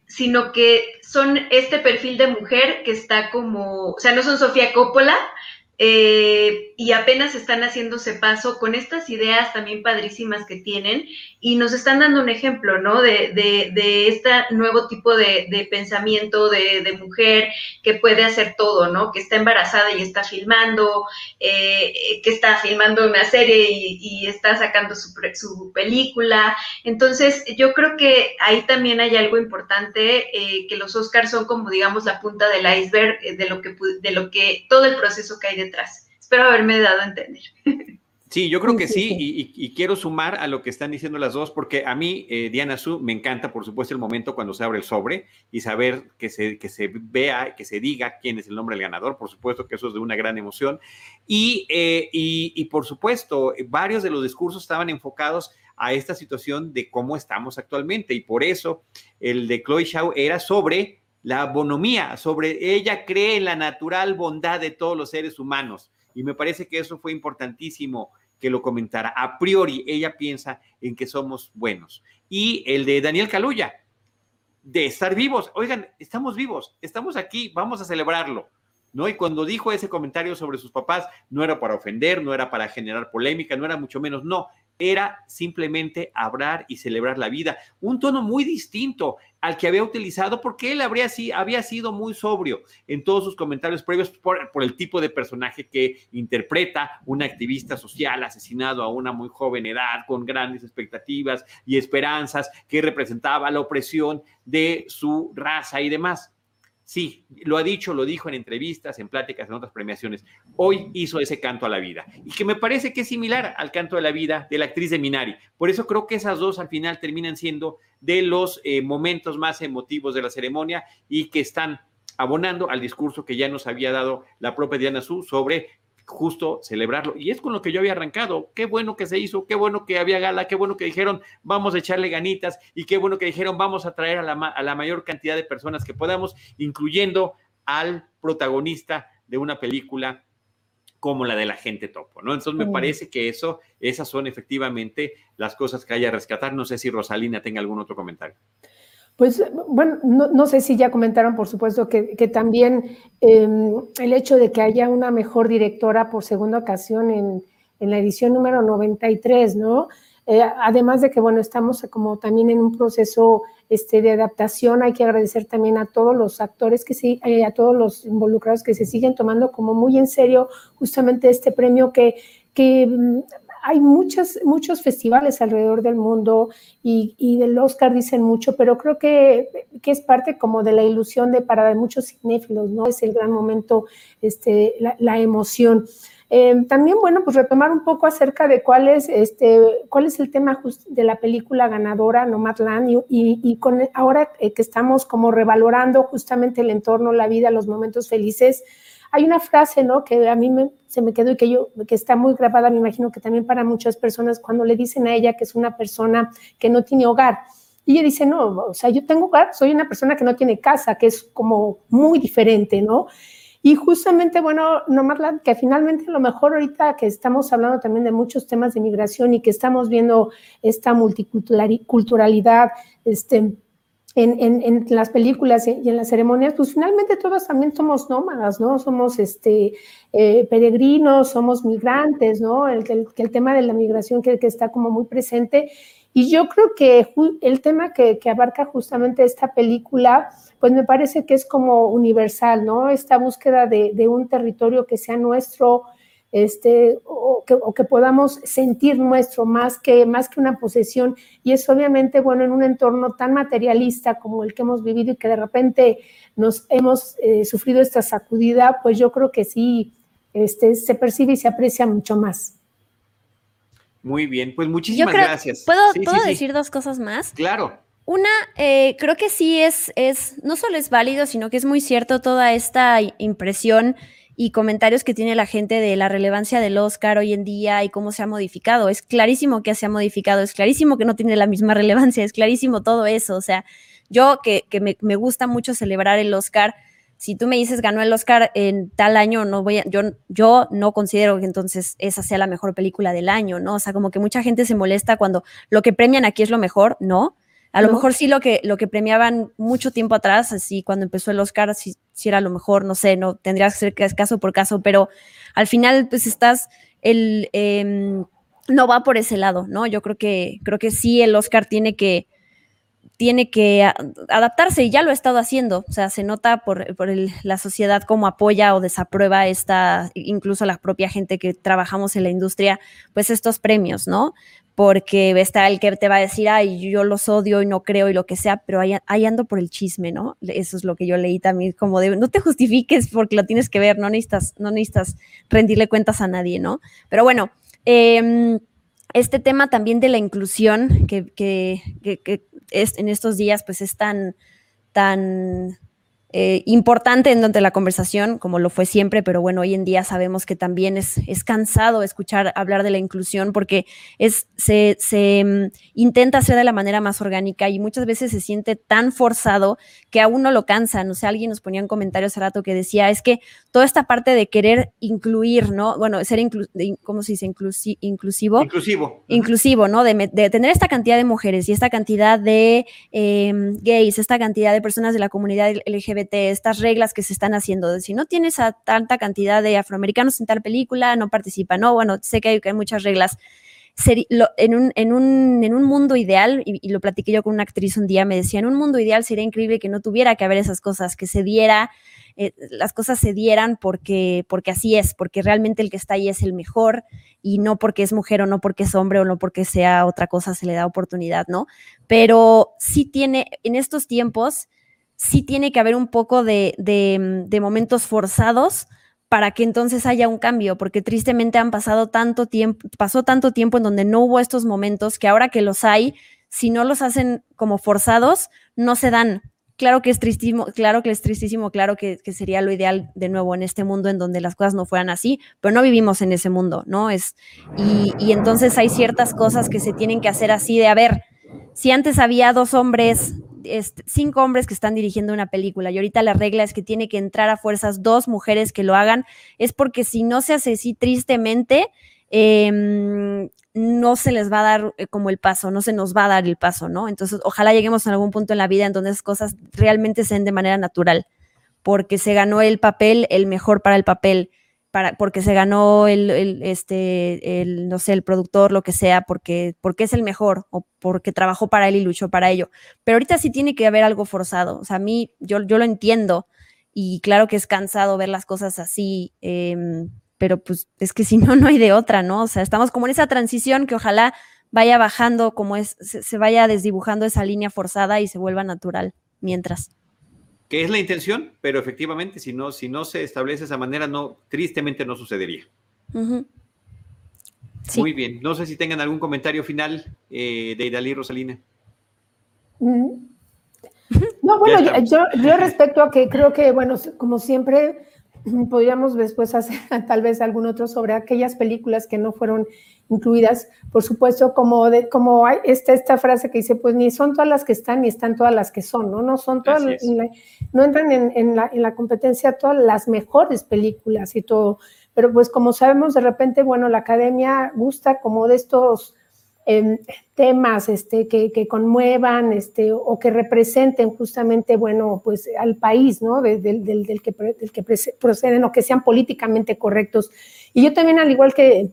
sino que son este perfil de mujer que está como, o sea, no son Sofía Coppola, eh, y apenas están haciéndose paso con estas ideas también padrísimas que tienen y nos están dando un ejemplo, ¿no? De, de, este nuevo tipo de, pensamiento de, mujer que puede hacer todo, ¿no? Que está embarazada y está filmando, eh, que está filmando una serie y, está sacando su, su, película. Entonces, yo creo que ahí también hay algo importante, eh, que los Oscars son como, digamos, la punta del iceberg de lo que, de lo que todo el proceso que hay detrás. Espero haberme dado a entender. Sí, yo creo que sí, y, quiero sumar a lo que están diciendo las dos, porque a mí, eh, Diana Su, me encanta, por supuesto, el momento cuando se abre el sobre y saber que se, que se vea, que se diga quién es el nombre del ganador, por supuesto que eso es de una gran emoción. Y, eh, y por supuesto, varios de los discursos estaban enfocados a esta situación de cómo estamos actualmente, y por eso el de Chloe Shaw era sobre la bonomía, sobre ella cree en la natural bondad de todos los seres humanos. Y me parece que eso fue importantísimo que lo comentara. A priori, ella piensa en que somos buenos. Y el de Daniel Caluya, de estar vivos. Oigan, estamos vivos, estamos aquí, vamos a celebrarlo. ¿No? Y cuando dijo ese comentario sobre sus papás, no era para ofender, no era para generar polémica, no era mucho menos, no, era simplemente hablar y celebrar la vida. Un tono muy distinto al que había utilizado porque él habría, había sido muy sobrio en todos sus comentarios previos por, el tipo de personaje que interpreta un activista social asesinado a una muy joven edad con grandes expectativas y esperanzas que representaba la opresión de su raza y demás. Sí, lo ha dicho, lo dijo en entrevistas, en pláticas, en otras premiaciones. Hoy hizo ese canto a la vida y que me parece que es similar al canto de la vida de la actriz de Minari. Por eso creo que esas dos al final terminan siendo de los eh, momentos más emotivos de la ceremonia y que están abonando al discurso que ya nos había dado la propia Diana Su sobre justo celebrarlo. Y es con lo que yo había arrancado. Qué bueno que se hizo, qué bueno que había gala, qué bueno que dijeron vamos a echarle ganitas y qué bueno que dijeron vamos a traer a la, a la mayor cantidad de personas que podamos, incluyendo al protagonista de una película como la de la gente topo, ¿no? Entonces me parece que eso, esas son efectivamente las cosas que hay a rescatar. No sé si Rosalina tenga algún otro comentario. Pues bueno, no, sé si ya comentaron, por supuesto, que, también em, el hecho de que haya una mejor directora por segunda ocasión en, la edición número 93, ¿no? Eh, además de que, bueno, estamos como también en un proceso este, de adaptación, hay que agradecer también a todos los actores que sí, eh, a todos los involucrados que se siguen tomando como muy en serio justamente este premio que, que mm, hay muchas, muchos festivales alrededor del mundo y, y, del Oscar dicen mucho, pero creo que, que, es parte como de la ilusión de para muchos cinéfilos, ¿no? Es el gran momento, este, la, emoción. Eh, también, bueno, pues retomar un poco acerca de cuál es, este, cuál es el tema de la película ganadora, Nomadland, y, y, y con, ahora que estamos como revalorando justamente el entorno, la vida, los momentos felices, hay una frase, ¿no? Que a mí se me quedó y que está muy grabada, me imagino que también para muchas personas, cuando le dicen a ella que es una persona que no tiene hogar. Y ella dice, no, o sea, yo tengo hogar, soy una persona que no tiene casa, que es como muy diferente, ¿no? Y justamente, bueno, nomás que finalmente lo mejor ahorita que estamos hablando también de muchos temas de migración y que estamos viendo esta multiculturalidad, este, en, las películas y en las ceremonias, pues finalmente todos también somos nómadas, ¿no? Somos este, eh, peregrinos, somos migrantes, ¿no? El, el, el tema de la migración que, que, está como muy presente. Y yo creo que el tema que, que, abarca justamente esta película, pues me parece que es como universal, ¿no? Esta búsqueda de, de un territorio que sea nuestro, este, o que, podamos sentir nuestro más que, más que una posesión. Y es obviamente, bueno, en un entorno tan materialista como el que hemos vivido y que de repente nos hemos eh, sufrido esta sacudida, pues yo creo que sí este, se percibe y se aprecia mucho más. Muy bien, pues muchísimas gracias. ¿Puedo, decir dos cosas más? Claro. Una, eh, creo que sí es, es, no solo es válido, sino que es muy cierto toda esta impresión y comentarios que tiene la gente de la relevancia del Oscar hoy en día y cómo se ha modificado. Es clarísimo que se ha modificado, es clarísimo que no tiene la misma relevancia, es clarísimo todo eso. O sea, yo que, me, gusta mucho celebrar el Oscar, si tú me dices ganó el Oscar en tal año, no voy a, yo, yo no considero que entonces esa sea la mejor película del año, ¿no? O sea, como que mucha gente se molesta cuando lo que premian aquí es lo mejor, ¿no? A lo mejor sí lo que, lo que premiaban mucho tiempo atrás, así cuando empezó el Oscar, si, si era lo mejor, no sé, no tendrías que ser caso por caso, pero al final pues estás, el, em, no va por ese lado, ¿no? Yo creo que, creo que sí el Oscar tiene que, tiene que adaptarse y ya lo ha estado haciendo. O sea, se nota por, por la sociedad cómo apoya o desaprueba esta, incluso la propia gente que trabajamos en la industria, pues estos premios, ¿no? Porque está el que te va a decir, ay, yo los odio y no creo y lo que sea, pero ahí, ando por el chisme, ¿no? Eso es lo que yo leí también, como de, no te justifiques porque lo tienes que ver, no necesitas, no necesitas rendirle cuentas a nadie, ¿no? Pero bueno, eh, este tema también de la inclusión, que, que, que, es, en estos días pues es tan, tan eh, importante en donde la conversación, como lo fue siempre, pero bueno, hoy en día sabemos que también es, es cansado escuchar hablar de la inclusión porque es, se, se mm, intenta hacer de la manera más orgánica y muchas veces se siente tan forzado que a uno lo cansa. No sé, alguien nos ponía en comentarios hace rato que decía, es que toda esta parte de querer incluir, ¿no? Bueno, ser, inclu ¿cómo se dice? inclusivo. Inclusivo. Inclusivo, ¿no? De, de, tener esta cantidad de mujeres y esta cantidad de eh, gays, esta cantidad de personas de la comunidad LGBT estas reglas que se están haciendo. Si no tienes a tanta cantidad de afroamericanos en tal película, no participa, no, bueno, sé que hay, muchas reglas. en, un, en, un, en, un, mundo ideal, y, lo platiqué yo con una actriz un día, me decía, en un mundo ideal sería increíble que no tuviera que haber esas cosas, que se diera, eh, las cosas se dieran porque, porque así es, porque realmente el que está ahí es el mejor y no porque es mujer o no porque es hombre o no porque sea otra cosa se le da oportunidad, ¿no? Pero sí tiene, en estos tiempos, sí tiene que haber un poco de, de, momentos forzados para que entonces haya un cambio, porque tristemente han pasado tanto tiempo, pasó tanto tiempo en donde no hubo estos momentos que ahora que los hay, si no los hacen como forzados, no se dan. Claro que es tristísimo, claro que es tristísimo, claro que, que, sería lo ideal de nuevo en este mundo en donde las cosas no fueran así, pero no vivimos en ese mundo, ¿no? Es, y, y entonces hay ciertas cosas que se tienen que hacer así de, a ver, si antes había dos hombres cinco hombres que están dirigiendo una película y ahorita la regla es que tiene que entrar a fuerzas dos mujeres que lo hagan, es porque si no se hace así tristemente, em, no se les va a dar eh, como el paso, no se nos va a dar el paso, ¿no? Entonces, ojalá lleguemos a algún punto en la vida en donde esas cosas realmente se den de manera natural, porque se ganó el papel, el mejor para el papel porque se ganó el, este, el, no sé, el productor, lo que sea, porque, porque es el mejor o porque trabajó para él y luchó para ello. Pero ahorita sí tiene que haber algo forzado. O sea, a mí, yo, yo lo entiendo y claro que es cansado ver las cosas así, em, pero pues es que si no, no hay de otra, ¿no? O sea, estamos como en esa transición que ojalá vaya bajando, como es, se vaya desdibujando esa línea forzada y se vuelva natural mientras que es la intención, pero efectivamente, si no, si no se establece esa manera, no, tristemente no sucedería. Muy bien. No sé si tengan algún comentario final eh, de Idalí Rosalina. No, bueno, yo, yo, respecto a que creo que, bueno, como siempre, podríamos después hacer tal vez algún otro sobre aquellas películas que no fueron incluidas, por supuesto, como, de, como hay esta, esta frase que dice, pues ni son todas las que están, ni están todas las que son, ¿no? No son todas, no entran en, en, la, en la competencia todas las mejores películas y todo, pero pues como sabemos, de repente, bueno, la academia gusta como de estos Em, temas este, que, que, conmuevan este, o que representen justamente, bueno, pues al país, ¿no? del, del, que, del que proceden o que sean políticamente correctos. Y yo también, al igual que,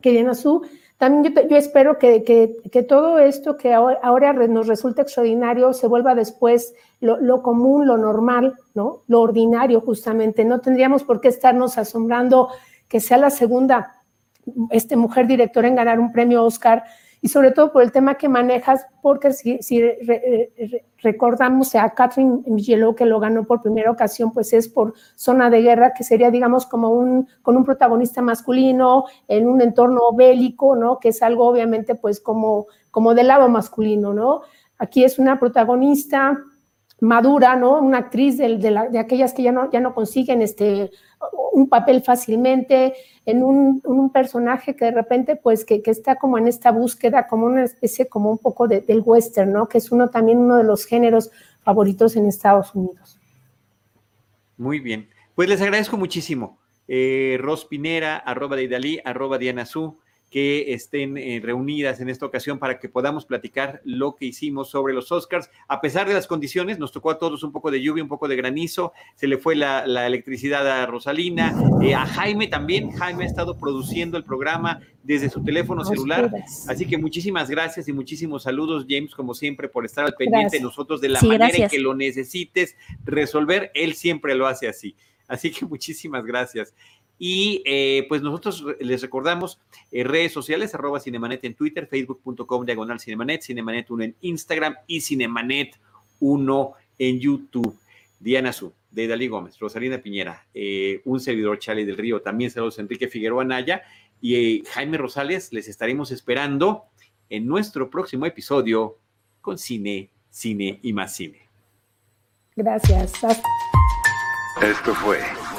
que Su, también yo, yo espero que, que, todo esto que ahora, ahora, nos resulta extraordinario se vuelva después lo, lo, común, lo normal, ¿no? Lo ordinario, justamente. No tendríamos por qué estarnos asombrando que sea la segunda este, mujer directora en ganar un premio Oscar y sobre todo por el tema que manejas, porque si, recordamos a Catherine Michelot que lo ganó por primera ocasión, pues es por Zona de Guerra, que sería, digamos, como un, con un protagonista masculino en un entorno bélico, ¿no? Que es algo obviamente pues como, como del lado masculino, ¿no? Aquí es una protagonista madura, ¿no? Una actriz de, de, aquellas que ya no, ya no consiguen este, un papel fácilmente, en un, un personaje que de repente, pues, que, que, está como en esta búsqueda, como una especie, como un poco de, del western, ¿no? Que es uno también uno de los géneros favoritos en Estados Unidos. Muy bien. Pues les agradezco muchísimo. Eh, Ros Pinera, arroba de Idalí, arroba Diana Su, que estén eh, reunidas en esta ocasión para que podamos platicar lo que hicimos sobre los Oscars. A pesar de las condiciones, nos tocó a todos un poco de lluvia, un poco de granizo, se le fue la, electricidad a Rosalina, eh, a Jaime también. Jaime ha estado produciendo el programa desde su teléfono celular. Así que muchísimas gracias y muchísimos saludos, James, como siempre, por estar al pendiente de nosotros de la manera en que lo necesites resolver. Él siempre lo hace así. Así que muchísimas gracias. Y eh, pues nosotros les recordamos eh, redes sociales, arroba Cinemanet en Twitter, facebook.com diagonal Cinemanet, Cinemanet 1 en Instagram y Cinemanet 1 en YouTube. Diana Su, de Dalí Gómez, Rosalina Piñera, eh, un servidor Charlie del Río, también saludos Enrique Figueroa Naya y Jaime Rosales, les estaremos esperando en nuestro próximo episodio con Cine, Cine y más Cine. Gracias. Esto fue